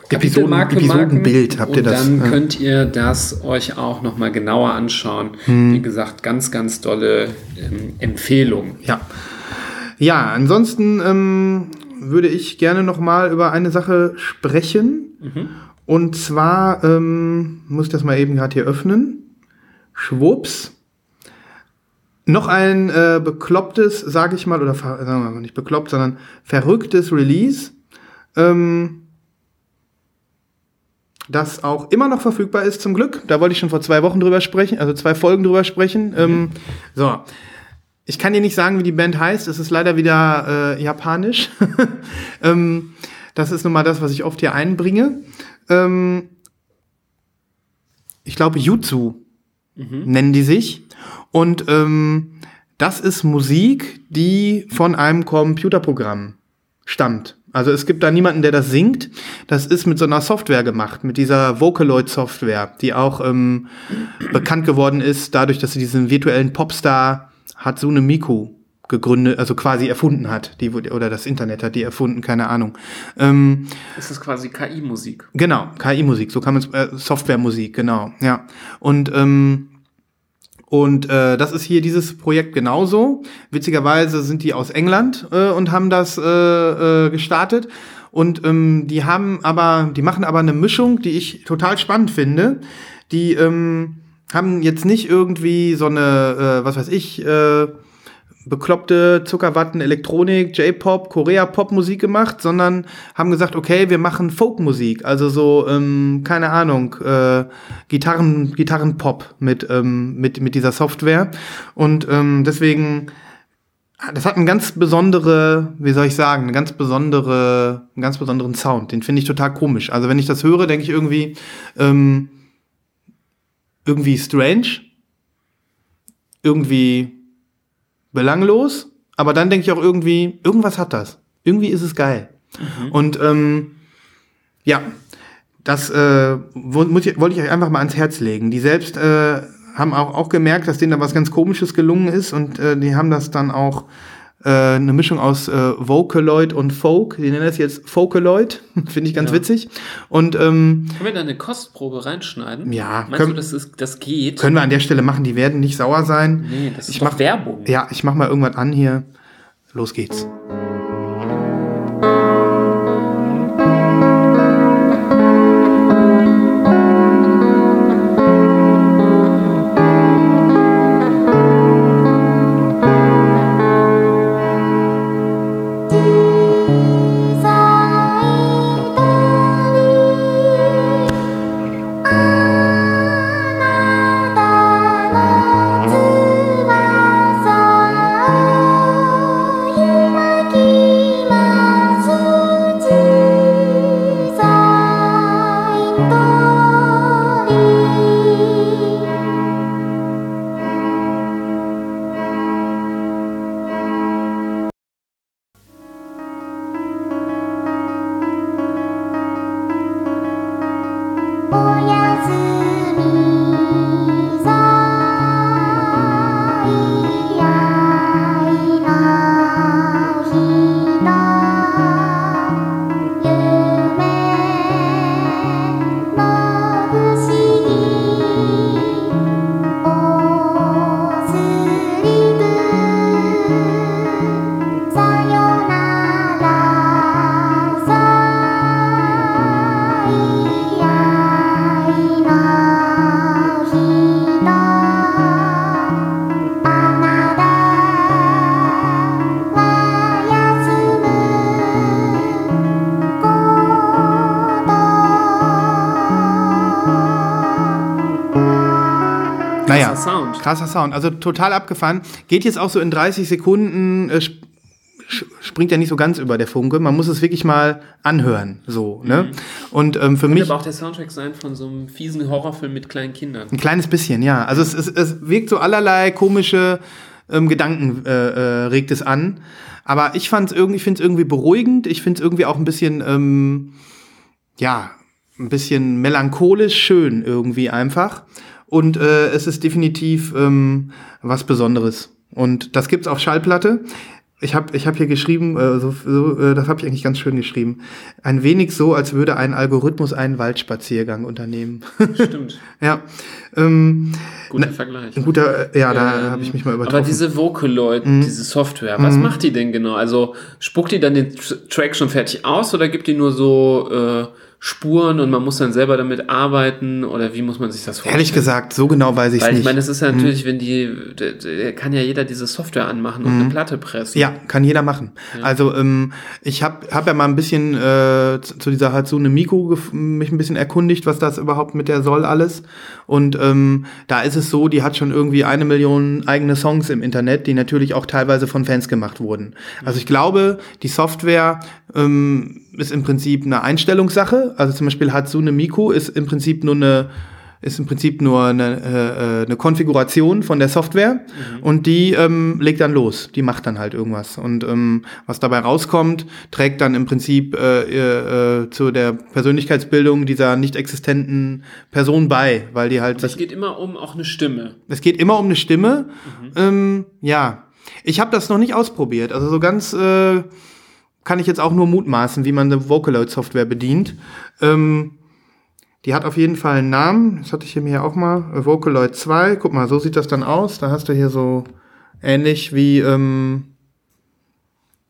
Kapitelmarke Episodenbild marken habt ihr und das, dann ja. könnt ihr das euch auch nochmal genauer anschauen. Hm. Wie gesagt, ganz, ganz tolle ähm, Empfehlung. Ja. Ja, ansonsten ähm, würde ich gerne noch mal über eine Sache sprechen. Und zwar ähm, muss ich das mal eben gerade hier öffnen. Schwupps. Noch ein äh, beklopptes, sage ich mal, oder ver- sagen wir mal nicht bekloppt, sondern verrücktes Release, ähm, das auch immer noch verfügbar ist, zum Glück. Da wollte ich schon vor zwei Wochen drüber sprechen, also zwei Folgen drüber sprechen. Ähm, so, ich kann dir nicht sagen, wie die Band heißt. Es ist leider wieder äh, japanisch. [LAUGHS] ähm, das ist nun mal das, was ich oft hier einbringe. Ähm, ich glaube, Jutsu nennen die sich. Und ähm, das ist Musik, die von einem Computerprogramm stammt. Also es gibt da niemanden, der das singt. Das ist mit so einer Software gemacht, mit dieser Vocaloid-Software, die auch ähm, bekannt geworden ist, dadurch, dass sie diesen virtuellen Popstar Hatsune Miku gegründet, also quasi erfunden hat, die oder das Internet hat die erfunden, keine Ahnung. Ähm, Das ist quasi KI-Musik. Genau, KI-Musik, so kann man es, äh, Softwaremusik, genau, ja. Und, ähm, und äh, das ist hier dieses Projekt genauso. Witzigerweise sind die aus England äh, und haben das äh, äh, gestartet. Und ähm, die haben aber, die machen aber eine Mischung, die ich total spannend finde. Die ähm, haben jetzt nicht irgendwie so eine, äh, was weiß ich, äh, bekloppte Zuckerwatten Elektronik, J-Pop, Korea-Pop-Musik gemacht, sondern haben gesagt, okay, wir machen Folkmusik, also so, ähm, keine Ahnung, äh, Gitarren, Gitarrenpop mit, ähm, mit, mit dieser Software. Und ähm, deswegen, das hat einen ganz besondere, wie soll ich sagen, eine ganz besondere, einen ganz besonderen Sound. Den finde ich total komisch. Also wenn ich das höre, denke ich irgendwie, ähm, irgendwie strange, irgendwie belanglos, aber dann denke ich auch irgendwie, irgendwas hat das. Irgendwie ist es geil. Und ähm, ja, das äh, wollte ich euch einfach mal ans Herz legen. Die selbst äh, haben auch, auch gemerkt, dass denen da was ganz Komisches gelungen ist und äh, die haben das dann auch äh, eine Mischung aus äh, Vocaloid und Folk. Die nennen das jetzt Vocaloid, [LAUGHS] finde ich ganz Ja. witzig. Und ähm, Können wir da eine Kostprobe reinschneiden? Ja, Meinst können- du, das, ist, das geht? können wir an der Stelle machen, die werden nicht sauer sein. nee, das ist Ich mach- Werbung. Ja, ich mach mal irgendwas an hier. Los geht's.「Krasser Sound, also total abgefahren. Geht jetzt auch so in 30 Sekunden, äh, springt ja nicht so ganz über der Funke. Man muss es wirklich mal anhören, so. Ne? Mhm. Und ähm, für Könnte mich. aber auch der Soundtrack sein von so einem fiesen Horrorfilm mit kleinen Kindern. Ein kleines bisschen, ja. Also es, es, es wirkt so allerlei komische ähm, Gedanken äh, äh, regt es an. Aber ich fand es irgendwie, ich finde es irgendwie beruhigend. Ich finde es irgendwie auch ein bisschen, ähm, ja, ein bisschen melancholisch schön irgendwie einfach. Und äh, es ist definitiv ähm, was Besonderes. Und das gibt's auf Schallplatte. Ich habe ich hab hier geschrieben, äh, so, so, äh, das habe ich eigentlich ganz schön geschrieben. Ein wenig so, als würde ein Algorithmus einen Waldspaziergang unternehmen. [LAUGHS] Stimmt. ja. Ähm, guter na, Vergleich. Ein guter, äh, ja, da ähm, habe ich mich mal übertroffen. Aber diese Vocaloid, mhm. diese Software, was mhm. macht die denn genau? Also spuckt die dann den Track schon fertig aus oder gibt die nur so äh, Spuren und man muss dann selber damit arbeiten oder wie muss man sich das vorstellen? Ehrlich gesagt, so genau weiß ich nicht. Weil ich meine, das ist ja natürlich, wenn die, kann ja jeder diese Software anmachen und mhm. eine Platte pressen. Ja, kann jeder machen. Ja. Also ähm, ich habe hab ja mal ein bisschen äh, zu dieser Hatsune Miku mich ein bisschen erkundigt, was das überhaupt mit der soll alles. Und ähm, da ist es so, die hat schon irgendwie eine Million eigene Songs im Internet, die natürlich auch teilweise von Fans gemacht wurden. Also ich glaube, die Software ähm, ist im Prinzip eine Einstellungssache. Also zum Beispiel Hatsune Miku ist im Prinzip nur eine ist im Prinzip nur eine, äh, eine Konfiguration von der Software mhm. und die ähm, legt dann los, die macht dann halt irgendwas und ähm, was dabei rauskommt, trägt dann im Prinzip äh, äh, äh zu der Persönlichkeitsbildung dieser nicht existenten Person bei, weil die halt. Es geht immer um auch eine Stimme. Es geht immer um eine Stimme. Mhm. Ähm, ja, ich habe das noch nicht ausprobiert, also so ganz äh, kann ich jetzt auch nur mutmaßen, wie man eine Vocaloid-Software bedient. Ähm, die hat auf jeden Fall einen Namen. Das hatte ich hier mir auch mal. Vocaloid 2. Guck mal, so sieht das dann aus. Da hast du hier so ähnlich wie, ähm,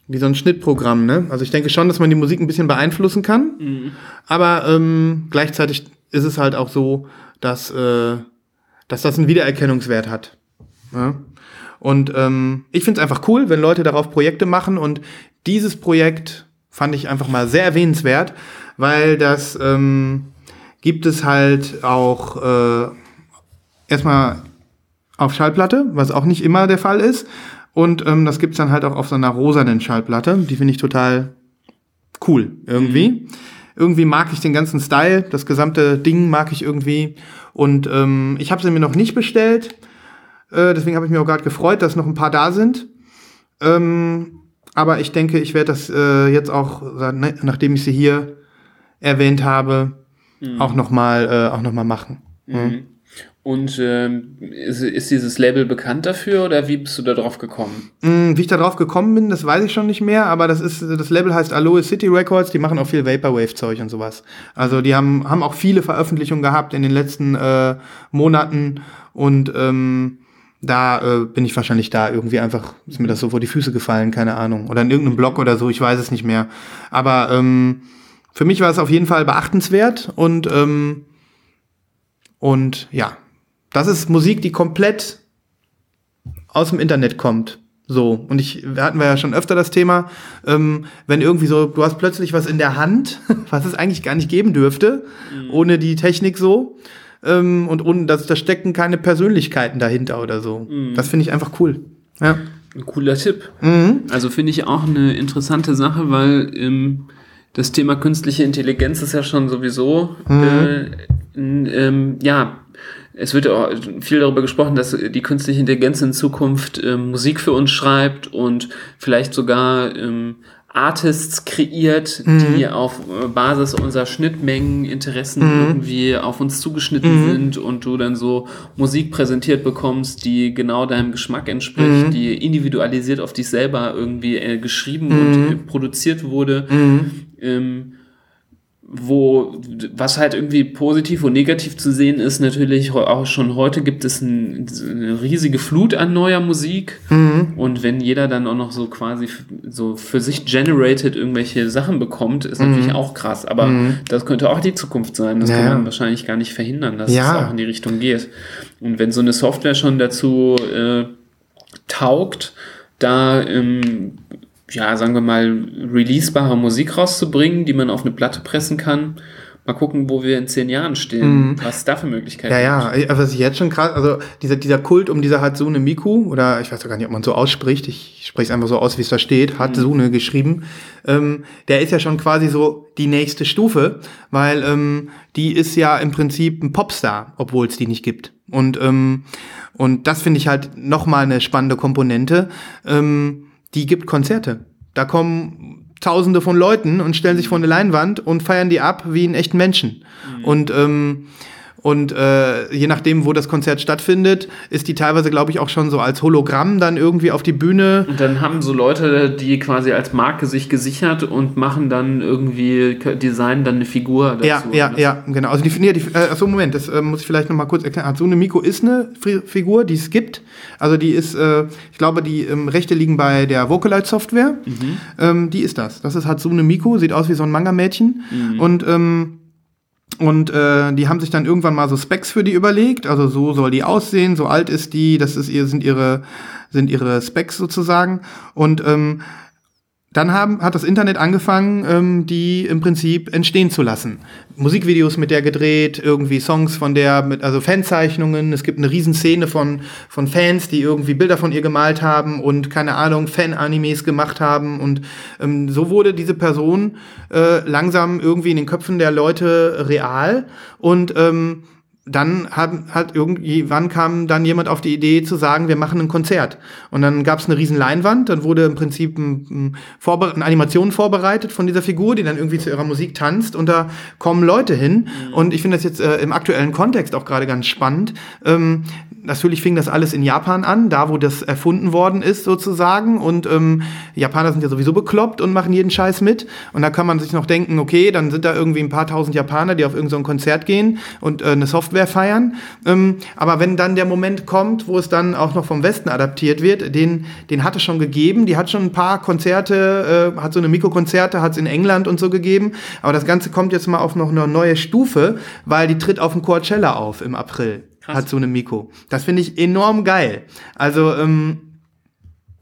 wie so ein Schnittprogramm. Ne? Also ich denke schon, dass man die Musik ein bisschen beeinflussen kann. Mhm. Aber ähm, gleichzeitig ist es halt auch so, dass, äh, dass das einen Wiedererkennungswert hat. Ja? Und ähm, ich finde es einfach cool, wenn Leute darauf Projekte machen und dieses Projekt fand ich einfach mal sehr erwähnenswert, weil das ähm, gibt es halt auch äh, erstmal auf Schallplatte, was auch nicht immer der Fall ist. Und ähm, das gibt's dann halt auch auf so einer rosanen Schallplatte. Die finde ich total cool irgendwie. Mhm. Irgendwie mag ich den ganzen Style, das gesamte Ding mag ich irgendwie. Und ähm, ich habe sie mir noch nicht bestellt. Äh, deswegen habe ich mich auch gerade gefreut, dass noch ein paar da sind. Ähm, aber ich denke, ich werde das äh, jetzt auch, ne, nachdem ich sie hier erwähnt habe, mhm. auch nochmal äh, auch noch mal machen. Mhm. Mhm. Und ähm, ist, ist, dieses Label bekannt dafür oder wie bist du da drauf gekommen? Mm, wie ich da drauf gekommen bin, das weiß ich schon nicht mehr, aber das ist das Label heißt Aloe City Records, die machen auch viel Vaporwave-Zeug und sowas. Also die haben, haben auch viele Veröffentlichungen gehabt in den letzten äh, Monaten und ähm, da äh, bin ich wahrscheinlich da irgendwie einfach, ist mir das so vor die Füße gefallen, keine Ahnung. Oder in irgendeinem Blog oder so, ich weiß es nicht mehr. Aber ähm, für mich war es auf jeden Fall beachtenswert und, ähm, und ja, das ist Musik, die komplett aus dem Internet kommt. So, und ich, hatten wir ja schon öfter das Thema, ähm, wenn irgendwie so, du hast plötzlich was in der Hand, [LAUGHS] was es eigentlich gar nicht geben dürfte, mhm. ohne die Technik so ähm, und ohne, dass da stecken keine Persönlichkeiten dahinter oder so. Mhm. Das finde ich einfach cool. Ja. Ein cooler Tipp. Mhm. Also finde ich auch eine interessante Sache, weil ähm, das Thema künstliche Intelligenz ist ja schon sowieso mhm. äh, ähm, ja es wird auch viel darüber gesprochen, dass die künstliche Intelligenz in Zukunft ähm, Musik für uns schreibt und vielleicht sogar ähm, Artists kreiert, mhm. die auf äh, Basis unserer Schnittmengen, Interessen mhm. irgendwie auf uns zugeschnitten mhm. sind und du dann so Musik präsentiert bekommst, die genau deinem Geschmack entspricht, mhm. die individualisiert auf dich selber irgendwie äh, geschrieben und äh, produziert wurde. Mhm. Ähm, wo, was halt irgendwie positiv und negativ zu sehen ist, natürlich auch schon heute gibt es ein, eine riesige Flut an neuer Musik. Mhm. Und wenn jeder dann auch noch so quasi so für sich generated irgendwelche Sachen bekommt, ist mhm. natürlich auch krass. Aber mhm. das könnte auch die Zukunft sein. Das ja. kann man wahrscheinlich gar nicht verhindern, dass ja. es auch in die Richtung geht. Und wenn so eine Software schon dazu äh, taugt, da ähm, ja, sagen wir mal, releasebare Musik rauszubringen, die man auf eine Platte pressen kann. Mal gucken, wo wir in zehn Jahren stehen, was es da für Möglichkeiten Mhm. Ja, gibt. ja, was ich jetzt schon krass, also dieser, dieser Kult um dieser Hatsune Miku, oder ich weiß doch gar nicht, ob man so ausspricht, ich spreche es einfach so aus, wie es da steht, Hatsune geschrieben, ähm, der ist ja schon quasi so die nächste Stufe, weil ähm, die ist ja im Prinzip ein Popstar, obwohl es die nicht gibt. Und, ähm, und das finde ich halt nochmal eine spannende Komponente. Ähm, die gibt Konzerte. Da kommen Tausende von Leuten und stellen sich vor eine Leinwand und feiern die ab wie einen echten Menschen. Und ähm, und äh, je nachdem, wo das Konzert stattfindet, ist die teilweise, glaube ich, auch schon so als Hologramm dann irgendwie auf die Bühne. Und dann haben so Leute, die quasi als Marke sich gesichert und machen dann irgendwie, designen dann eine Figur dazu. Ja, ja, Das- ja, genau. Also die, nee, die äh, achso, Moment, das äh, muss ich vielleicht noch mal kurz erklären. Hatsune Miku ist eine Fi- Figur, die es gibt. Also die ist, äh, ich glaube, die ähm, Rechte liegen bei der Vocalite Software. Ähm, die ist das. Das ist Hatsune Miku, sieht aus wie so ein Manga-Mädchen. Und ähm, und äh, die haben sich dann irgendwann mal so Specs für die überlegt. Also so soll die aussehen, so alt ist die, das ist ihr, sind ihre, sind ihre Specs sozusagen. Und ähm, dann haben, hat das Internet angefangen, ähm, die im Prinzip entstehen zu lassen. Musikvideos mit der gedreht, irgendwie Songs von der, mit, also Fanzeichnungen. Es gibt eine Riesenszene von, von Fans, die irgendwie Bilder von ihr gemalt haben und keine Ahnung, Fan-Animes gemacht haben. Und ähm, so wurde diese Person äh, langsam irgendwie in den Köpfen der Leute real. Und ähm, dann haben, hat irgendwann kam dann jemand auf die Idee zu sagen, wir machen ein Konzert. Und dann gab es eine riesen Leinwand, dann wurde im Prinzip ein, ein Vorbe eine Animation vorbereitet von dieser Figur, die dann irgendwie zu ihrer Musik tanzt und da kommen Leute hin. Und ich finde das jetzt äh, im aktuellen Kontext auch gerade ganz spannend. Ähm, natürlich fing das alles in Japan an, da wo das erfunden worden ist sozusagen. Und ähm, Japaner sind ja sowieso bekloppt und machen jeden Scheiß mit. Und da kann man sich noch denken, okay, dann sind da irgendwie ein paar tausend Japaner, die auf irgendein so Konzert gehen und äh, eine Software feiern. Ähm, aber wenn dann der Moment kommt, wo es dann auch noch vom Westen adaptiert wird, den, den hat es schon gegeben. Die hat schon ein paar Konzerte, äh, hat so eine Mikrokonzerte, hat es in England und so gegeben. Aber das Ganze kommt jetzt mal auf noch eine neue Stufe, weil die tritt auf dem Coachella auf im April. Hat so eine Miko. Das finde ich enorm geil. Also, ähm,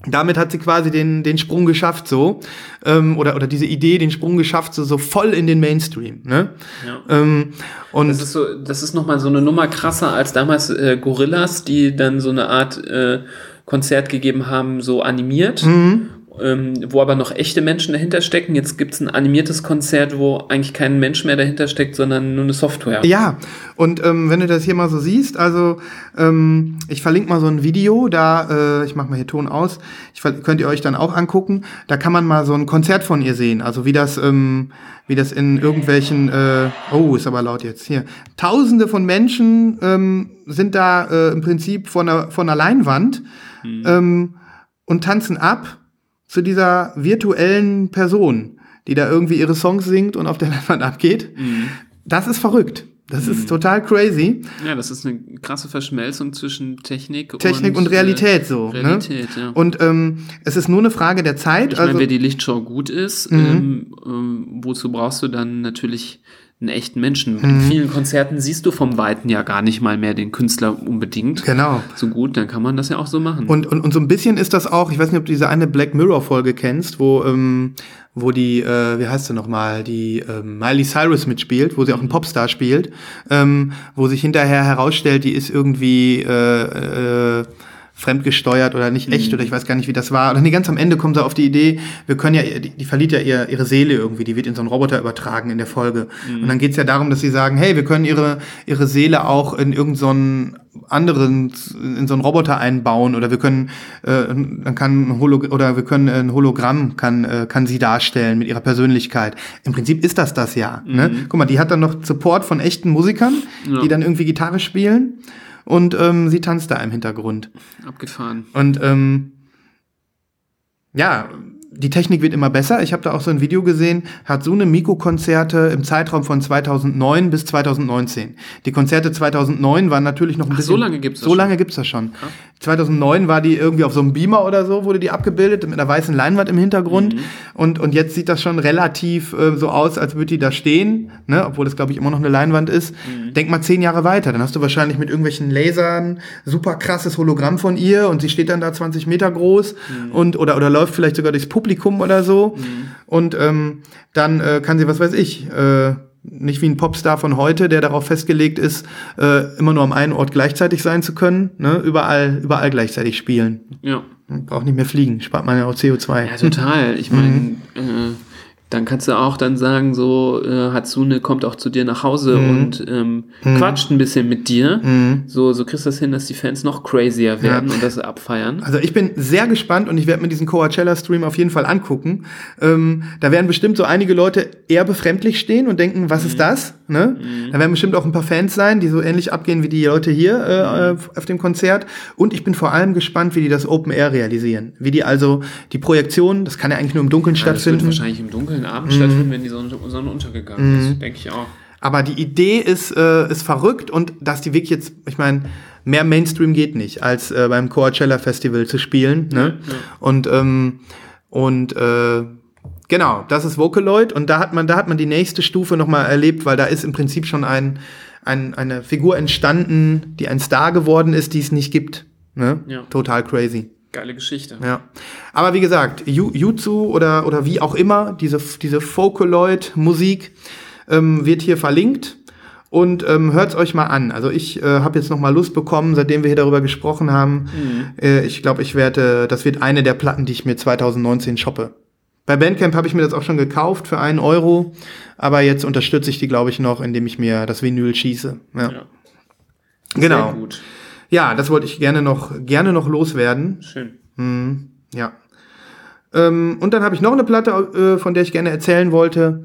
damit hat sie quasi den, den Sprung geschafft, so. Ähm, oder, oder diese Idee, den Sprung geschafft, so, so voll in den Mainstream. Ne? Ja. Ähm, und Das ist so, das ist nochmal so eine Nummer krasser als damals äh, Gorillas, die dann so eine Art äh, Konzert gegeben haben, so animiert, Mhm. Ähm, wo aber noch echte Menschen dahinter stecken. Jetzt gibt's ein animiertes Konzert, wo eigentlich kein Mensch mehr dahinter steckt, sondern nur eine Software. Ja, und ähm, wenn du das hier mal so siehst, also ähm, ich verlinke mal so ein Video, da, äh, ich mache mal hier Ton aus, ich, ver- könnt ihr euch dann auch angucken, da kann man mal so ein Konzert von ihr sehen, also wie das, ähm, wie das in irgendwelchen, äh, oh, ist aber laut jetzt, hier, tausende von Menschen ähm, sind da äh, im Prinzip von einer, von einer Leinwand ähm, und tanzen ab zu dieser virtuellen Person, die da irgendwie ihre Songs singt und auf der [LAUGHS] Leinwand abgeht. Das ist verrückt. Das ist total crazy. Ja, das ist eine krasse Verschmelzung zwischen Technik, Technik und, äh, Realität so. Realität, ne? ja. Und ähm, es ist nur eine Frage der Zeit. Ich also, meine, wenn die Lichtshow gut ist, Mhm. ähm, ähm, wozu brauchst du dann natürlich einen echten Menschen? Mhm. In vielen Konzerten siehst du vom Weiten ja gar nicht mal mehr den Künstler unbedingt. genau. So gut, dann kann man das ja auch so machen. Und, und, und so ein bisschen ist das auch, ich weiß nicht, ob du diese eine Black Mirror-Folge kennst, wo, ähm, wo die, äh, wie heißt sie nochmal, die ähm, Miley Cyrus mitspielt, wo sie auch einen Popstar spielt, ähm, wo sich hinterher herausstellt, die ist irgendwie äh, äh, fremdgesteuert oder nicht echt oder ich weiß gar nicht, wie das war. Und nee, ganz am Ende kommt sie auf die Idee, wir können ja, die, die verliert ja ihr, ihre Seele irgendwie, die wird in so einen Roboter übertragen in der Folge. Und dann geht's ja darum, dass sie sagen, hey, wir können ihre, ihre Seele auch in irgendeinen so anderen, in so einen Roboter einbauen oder wir können, äh, dann kann ein Holo oder wir können ein Hologramm kann, äh, kann sie darstellen mit ihrer Persönlichkeit. Im Prinzip ist das das ja. Ne? Guck mal, die hat dann noch Support von echten Musikern, Ja. die dann irgendwie Gitarre spielen und ähm, sie tanzt da im Hintergrund. Abgefahren. Und ähm, ja, die Technik wird immer besser. Ich habe da auch so ein Video gesehen, Hatsune Miku-Konzerte im Zeitraum von 2009 bis 2019. Die Konzerte 2009 waren natürlich noch ein Ach, bisschen... so lange gibt's das So schon? lange gibt's das schon. 2009 war die irgendwie auf so einem Beamer oder so, wurde die abgebildet, mit einer weißen Leinwand im Hintergrund. Mhm. Und, und jetzt sieht das schon relativ äh, so aus, als würde die da stehen, ne? obwohl das, glaube ich, immer noch eine Leinwand ist. Mhm. Denk mal zehn Jahre weiter, dann hast du wahrscheinlich mit irgendwelchen Lasern super krasses Hologramm von ihr und sie steht dann da 20 Meter groß Mhm. und oder, oder läuft vielleicht sogar durchs Publikum oder so. Und ähm, dann äh, kann sie, was weiß ich, äh, Nicht wie ein Popstar von heute, der darauf festgelegt ist, äh, immer nur am einen Ort gleichzeitig sein zu können. Ne? Überall, überall gleichzeitig spielen. Ja. Braucht nicht mehr fliegen, spart man ja auch CO2. Ja, total. Ich meine, äh, dann kannst du auch dann sagen, so, äh, Hatsune kommt auch zu dir nach Hause und ähm, quatscht ein bisschen mit dir. So, so kriegst du das hin, dass die Fans noch crazier werden und das abfeiern. Also ich bin sehr gespannt und ich werde mir diesen Coachella-Stream auf jeden Fall angucken. Ähm, da werden bestimmt so einige Leute eher befremdlich stehen und denken, was ist das? Ne? Da werden bestimmt auch ein paar Fans sein, die so ähnlich abgehen wie die Leute hier äh, auf dem Konzert. Und ich bin vor allem gespannt, wie die das Open Air realisieren. Wie die also die Projektion, das kann ja eigentlich nur im Dunkeln Ja, das wird stattfinden. wahrscheinlich im dunklen Abend stattfinden, wenn die Sonne, Sonne untergegangen ist, denke ich auch. Aber die Idee ist, äh, ist verrückt und dass die wirklich jetzt, ich meine, mehr Mainstream geht nicht, als äh, beim Coachella Festival zu spielen. Ne? Und, ähm, und äh, genau, das ist Vocaloid und da hat man, da hat man die nächste Stufe nochmal erlebt, weil da ist im Prinzip schon ein, ein, eine Figur entstanden, die ein Star geworden ist, die es nicht gibt. Ne? Ja. Total crazy. Geile Geschichte. Ja. Aber wie gesagt, Jutsu oder, oder wie auch immer, diese, diese Vocaloid-Musik ähm, wird hier verlinkt. Und ähm, hört's euch mal an. Also ich äh, habe jetzt noch mal Lust bekommen, seitdem wir hier darüber gesprochen haben. Äh, ich glaube, ich werde, das wird eine der Platten, die ich mir 2019 shoppe. Bei Bandcamp habe ich mir das auch schon gekauft für einen Euro, aber jetzt unterstütze ich die, glaube ich, noch, indem ich mir das Vinyl schieße. Ja. Ja. Genau. Sehr gut. Ja, das wollte ich gerne noch, gerne noch loswerden. Schön. Ja. Ähm, und dann habe ich noch eine Platte, äh, von der ich gerne erzählen wollte.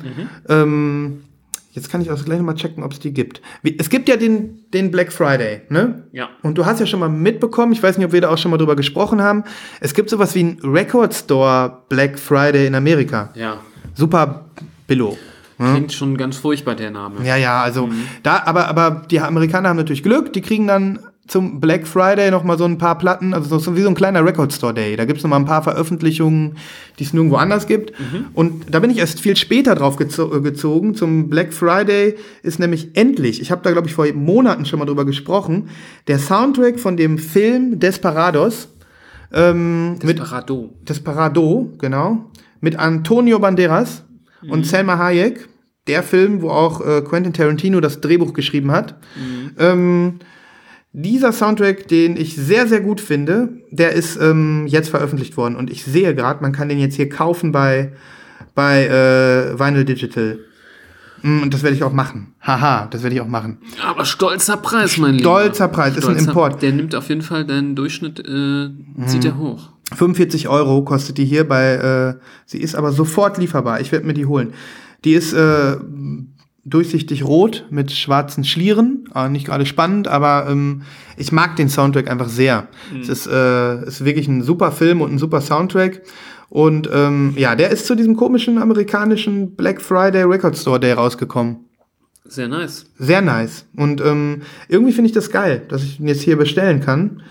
Ähm, jetzt kann ich auch gleich noch mal checken, ob es die gibt. Wie, es gibt ja den, den Black Friday, ne? Ja. Und du hast ja schon mal mitbekommen, ich weiß nicht, ob wir da auch schon mal drüber gesprochen haben. Es gibt sowas wie ein Record Store Black Friday in Amerika. Ja. Super Billo. Klingt schon ganz furchtbar, der Name. Ja, ja, also da, aber, aber die Amerikaner haben natürlich Glück, die kriegen dann zum Black Friday noch mal so ein paar Platten, also so wie so ein kleiner Record Store Day. Da gibt's noch mal ein paar Veröffentlichungen, die es nirgendwo anders gibt. Und da bin ich erst viel später drauf gezo äh, gezogen. Zum Black Friday ist nämlich endlich, ich habe da glaube ich vor Monaten schon mal drüber gesprochen, der Soundtrack von dem Film Desperados ähm, mit Desperado. Desperado, genau, mit Antonio Banderas und Selma Hayek. Der Film, wo auch äh, Quentin Tarantino das Drehbuch geschrieben hat. Ähm, dieser Soundtrack, den ich sehr, sehr gut finde, der ist ähm, jetzt veröffentlicht worden. Und ich sehe gerade, man kann den jetzt hier kaufen bei, bei äh, Vinyl Digital. Mm, Und das werde ich auch machen. Haha, das werde ich auch machen. Aber stolzer Preis, mein Lieber. Stolzer Preis, ist ein Import. Der nimmt auf jeden Fall deinen Durchschnitt, äh, zieht er hoch. 45 Euro kostet die hier bei, äh, sie ist aber sofort lieferbar. Ich werde mir die holen. Die ist äh, durchsichtig rot mit schwarzen Schlieren. Äh, nicht gerade spannend, aber ähm, ich mag den Soundtrack einfach sehr. Es ist, äh, ist wirklich ein super Film und ein super Soundtrack. Und ähm, ja, der ist zu diesem komischen amerikanischen Black Friday Record Store Day rausgekommen. Sehr nice. Sehr nice. Und ähm, irgendwie finde ich das geil, dass ich ihn jetzt hier bestellen kann.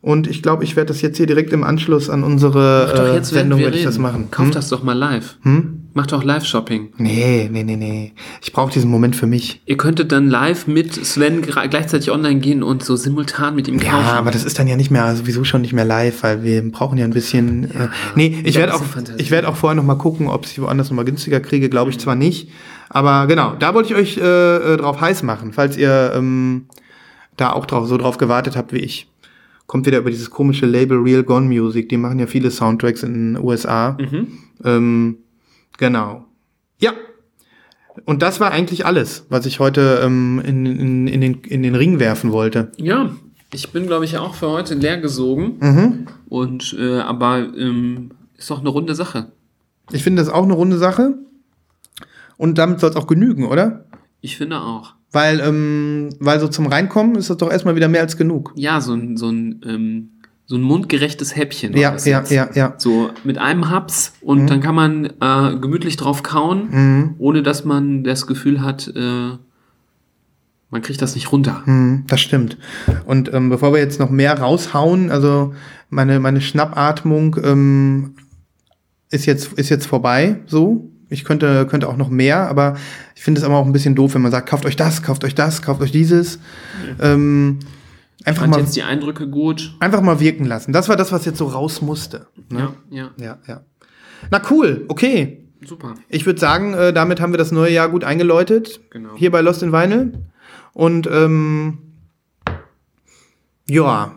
Und ich glaube, ich werde das jetzt hier direkt im Anschluss an unsere Mach doch äh, jetzt, während Sendung wir ich das machen. Kauf Hm? das doch mal live. Hm? Mach doch Live-Shopping. Nee, nee, nee, nee. Ich brauche diesen Moment für mich. Ihr könntet dann live mit Sven gleichzeitig online gehen und so simultan mit ihm Ja, kaufen. aber das ist dann ja nicht mehr, sowieso schon nicht mehr live, weil wir brauchen ja ein bisschen. äh, nee, ich werde auch, ich werde auch vorher noch mal gucken, ob ich woanders noch mal günstiger kriege. Glaube ich zwar nicht, aber genau, da wollte ich euch äh, äh, drauf heiß machen, falls ihr ähm, da auch drauf, so drauf gewartet habt wie ich. Kommt wieder über dieses komische Label Real Gone Music. Die machen ja viele Soundtracks in den USA. Ähm, genau. Ja. Und das war eigentlich alles, was ich heute ähm, in, in, in, den, in den Ring werfen wollte. Ja, ich bin, glaube ich, auch für heute leer gesogen. Mhm. Und, äh, aber ähm, ist doch eine runde Sache. Ich finde das auch eine runde Sache. Und damit soll es auch genügen, oder? Ich finde auch. Weil, ähm, weil so zum Reinkommen ist das doch erstmal wieder mehr als genug. Ja, so ein, so ein, ähm, so ein mundgerechtes Häppchen. Ja, ja, jetzt. ja, ja. So mit einem Haps und dann kann man äh, gemütlich drauf kauen, Mhm. ohne dass man das Gefühl hat, äh, man kriegt das nicht runter. Hm, das stimmt. Und ähm, bevor wir jetzt noch mehr raushauen, also meine, meine Schnappatmung ähm, ist, jetzt, ist jetzt vorbei, so. Ich könnte, könnte auch noch mehr, aber ich finde es aber auch ein bisschen doof, wenn man sagt, kauft euch das, kauft euch das, kauft euch dieses. Ähm, einfach, mal, jetzt die Eindrücke gut. einfach mal wirken lassen. Das war das, was jetzt so raus musste. Ne? Ja, ja. Ja, ja. Na cool, okay. Super. Ich würde sagen, äh, damit haben wir das neue Jahr gut eingeläutet. Genau. Hier bei Lost in Vinyl. Und ähm, ja,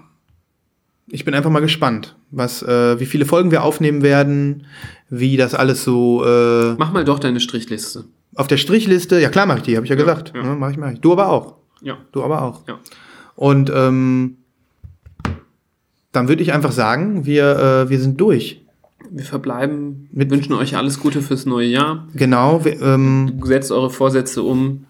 ich bin einfach mal gespannt, was, äh, wie viele Folgen wir aufnehmen werden, wie das alles so äh, Mach mal doch deine Strichliste. auf der Strichliste. Ja klar mache ich die, habe ich ja, gesagt. ja. Ja, mach ich, mach ich. Du aber auch. Ja. Du aber auch. Ja. Und ähm, dann würde ich einfach sagen, wir, äh, wir sind durch. Wir verbleiben, Mit- wünschen euch alles Gute fürs neue Jahr. Genau. Wir, ähm, Setzt eure Vorsätze um,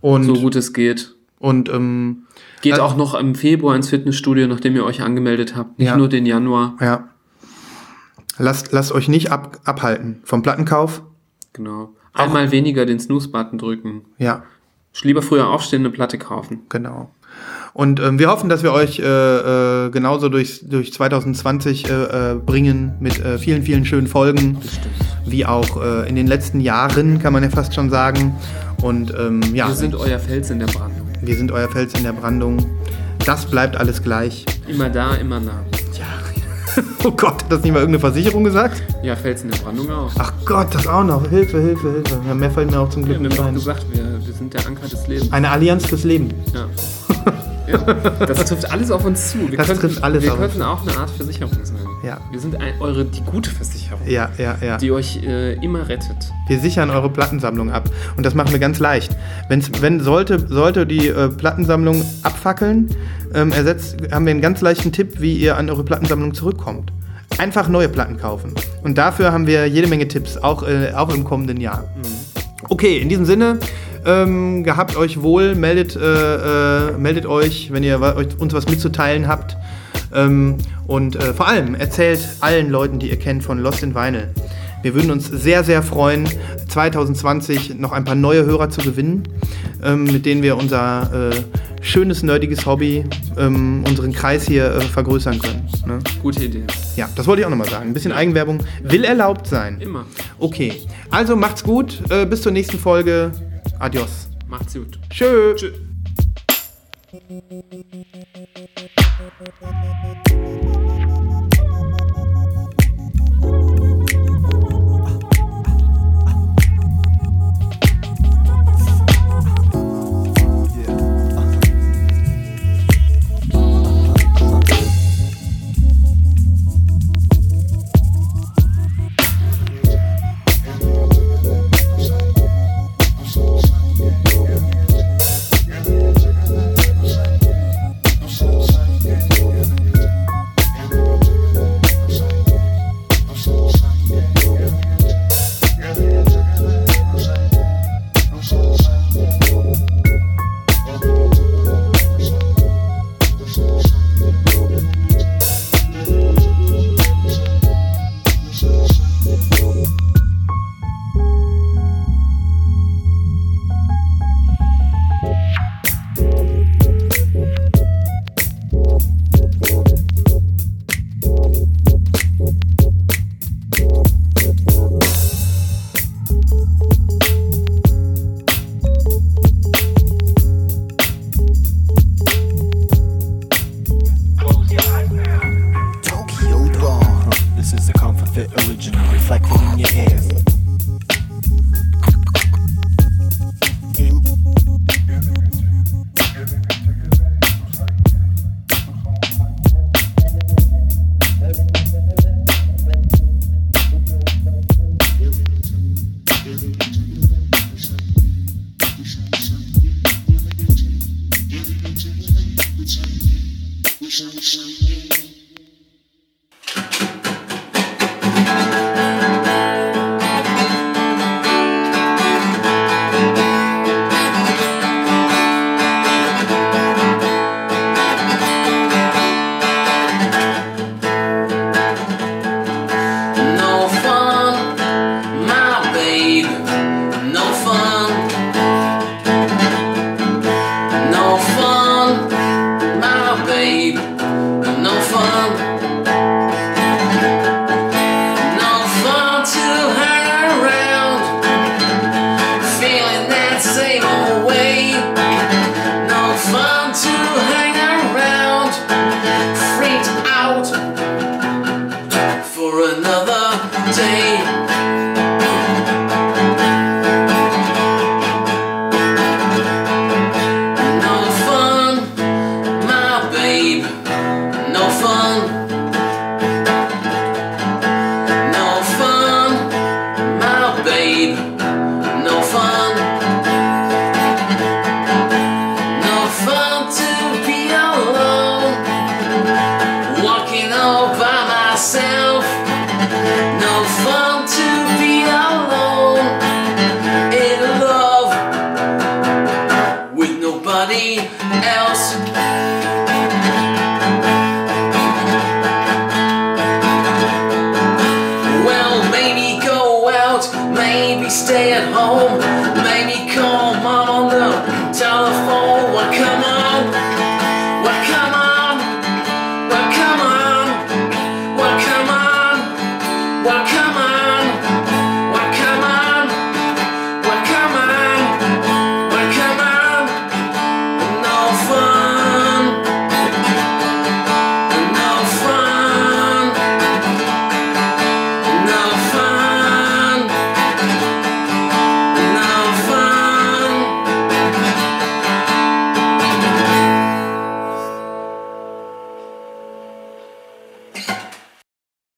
und so gut es geht. und ähm, Geht Also- auch noch im Februar ins Fitnessstudio, nachdem ihr euch angemeldet habt. Nicht Ja. nur den Januar. ja. Lasst, lasst euch nicht ab, abhalten vom Plattenkauf. Genau. Einmal weniger den Snooze-Button drücken. Ja, Lieber früher aufstehen, eine Platte kaufen. genau. Und ähm, wir hoffen, dass wir euch äh, äh, genauso durch, durch 2020 äh, äh, bringen mit äh, vielen, vielen schönen Folgen, wie auch äh, in den letzten Jahren, kann man ja fast schon sagen. Und ähm, ja, Wir sind euer Fels in der Brandung. wir sind euer Fels in der Brandung. Das bleibt alles gleich. Immer da, immer nah. [LAUGHS] Oh Gott, hat das nicht mal irgendeine Versicherung gesagt? Ja, Fels in der Brandung auch. Ach Gott, das auch noch. Hilfe, Hilfe, Hilfe. Ja, mehr fällt mir auch zum Wir Glück haben nicht doch ein. gesagt, wir, wir sind der Anker des Lebens. Eine Allianz fürs Leben. Ja. [LAUGHS] ja. Das trifft alles auf uns zu. Wir Das könnten, trifft alles wir auf könnten auch eine Art Versicherung sein. Ja. Wir sind ein, eure, die gute Versicherung, Ja, ja, ja. die euch äh, immer rettet. Wir sichern eure Plattensammlung ab. Und das machen wir ganz leicht. Wenn's, wenn sollte, sollte die äh, Plattensammlung abfackeln, ähm, ersetzt, haben wir einen ganz leichten Tipp, wie ihr an eure Plattensammlung zurückkommt. Einfach neue Platten kaufen. Und dafür haben wir jede Menge Tipps, auch, äh, auch im kommenden Jahr. Okay, in diesem Sinne, ähm, gehabt euch wohl, meldet, äh, äh, meldet euch, wenn ihr uns was mitzuteilen habt. Ähm, und äh, vor allem erzählt allen Leuten, die ihr kennt, von Lost in Vinyl. Wir würden uns sehr, sehr freuen, 2020 noch ein paar neue Hörer zu gewinnen, ähm, mit denen wir unser äh, schönes, nerdiges Hobby, ähm, unseren Kreis hier äh, vergrößern können. Ne? Gute Idee. Ja, das wollte ich auch nochmal sagen. Ein bisschen Eigenwerbung will erlaubt sein. Immer. Okay, also macht's gut. Äh, bis zur nächsten Folge. Adios. Macht's gut. Tschö. Tschüss. Tokyo はい。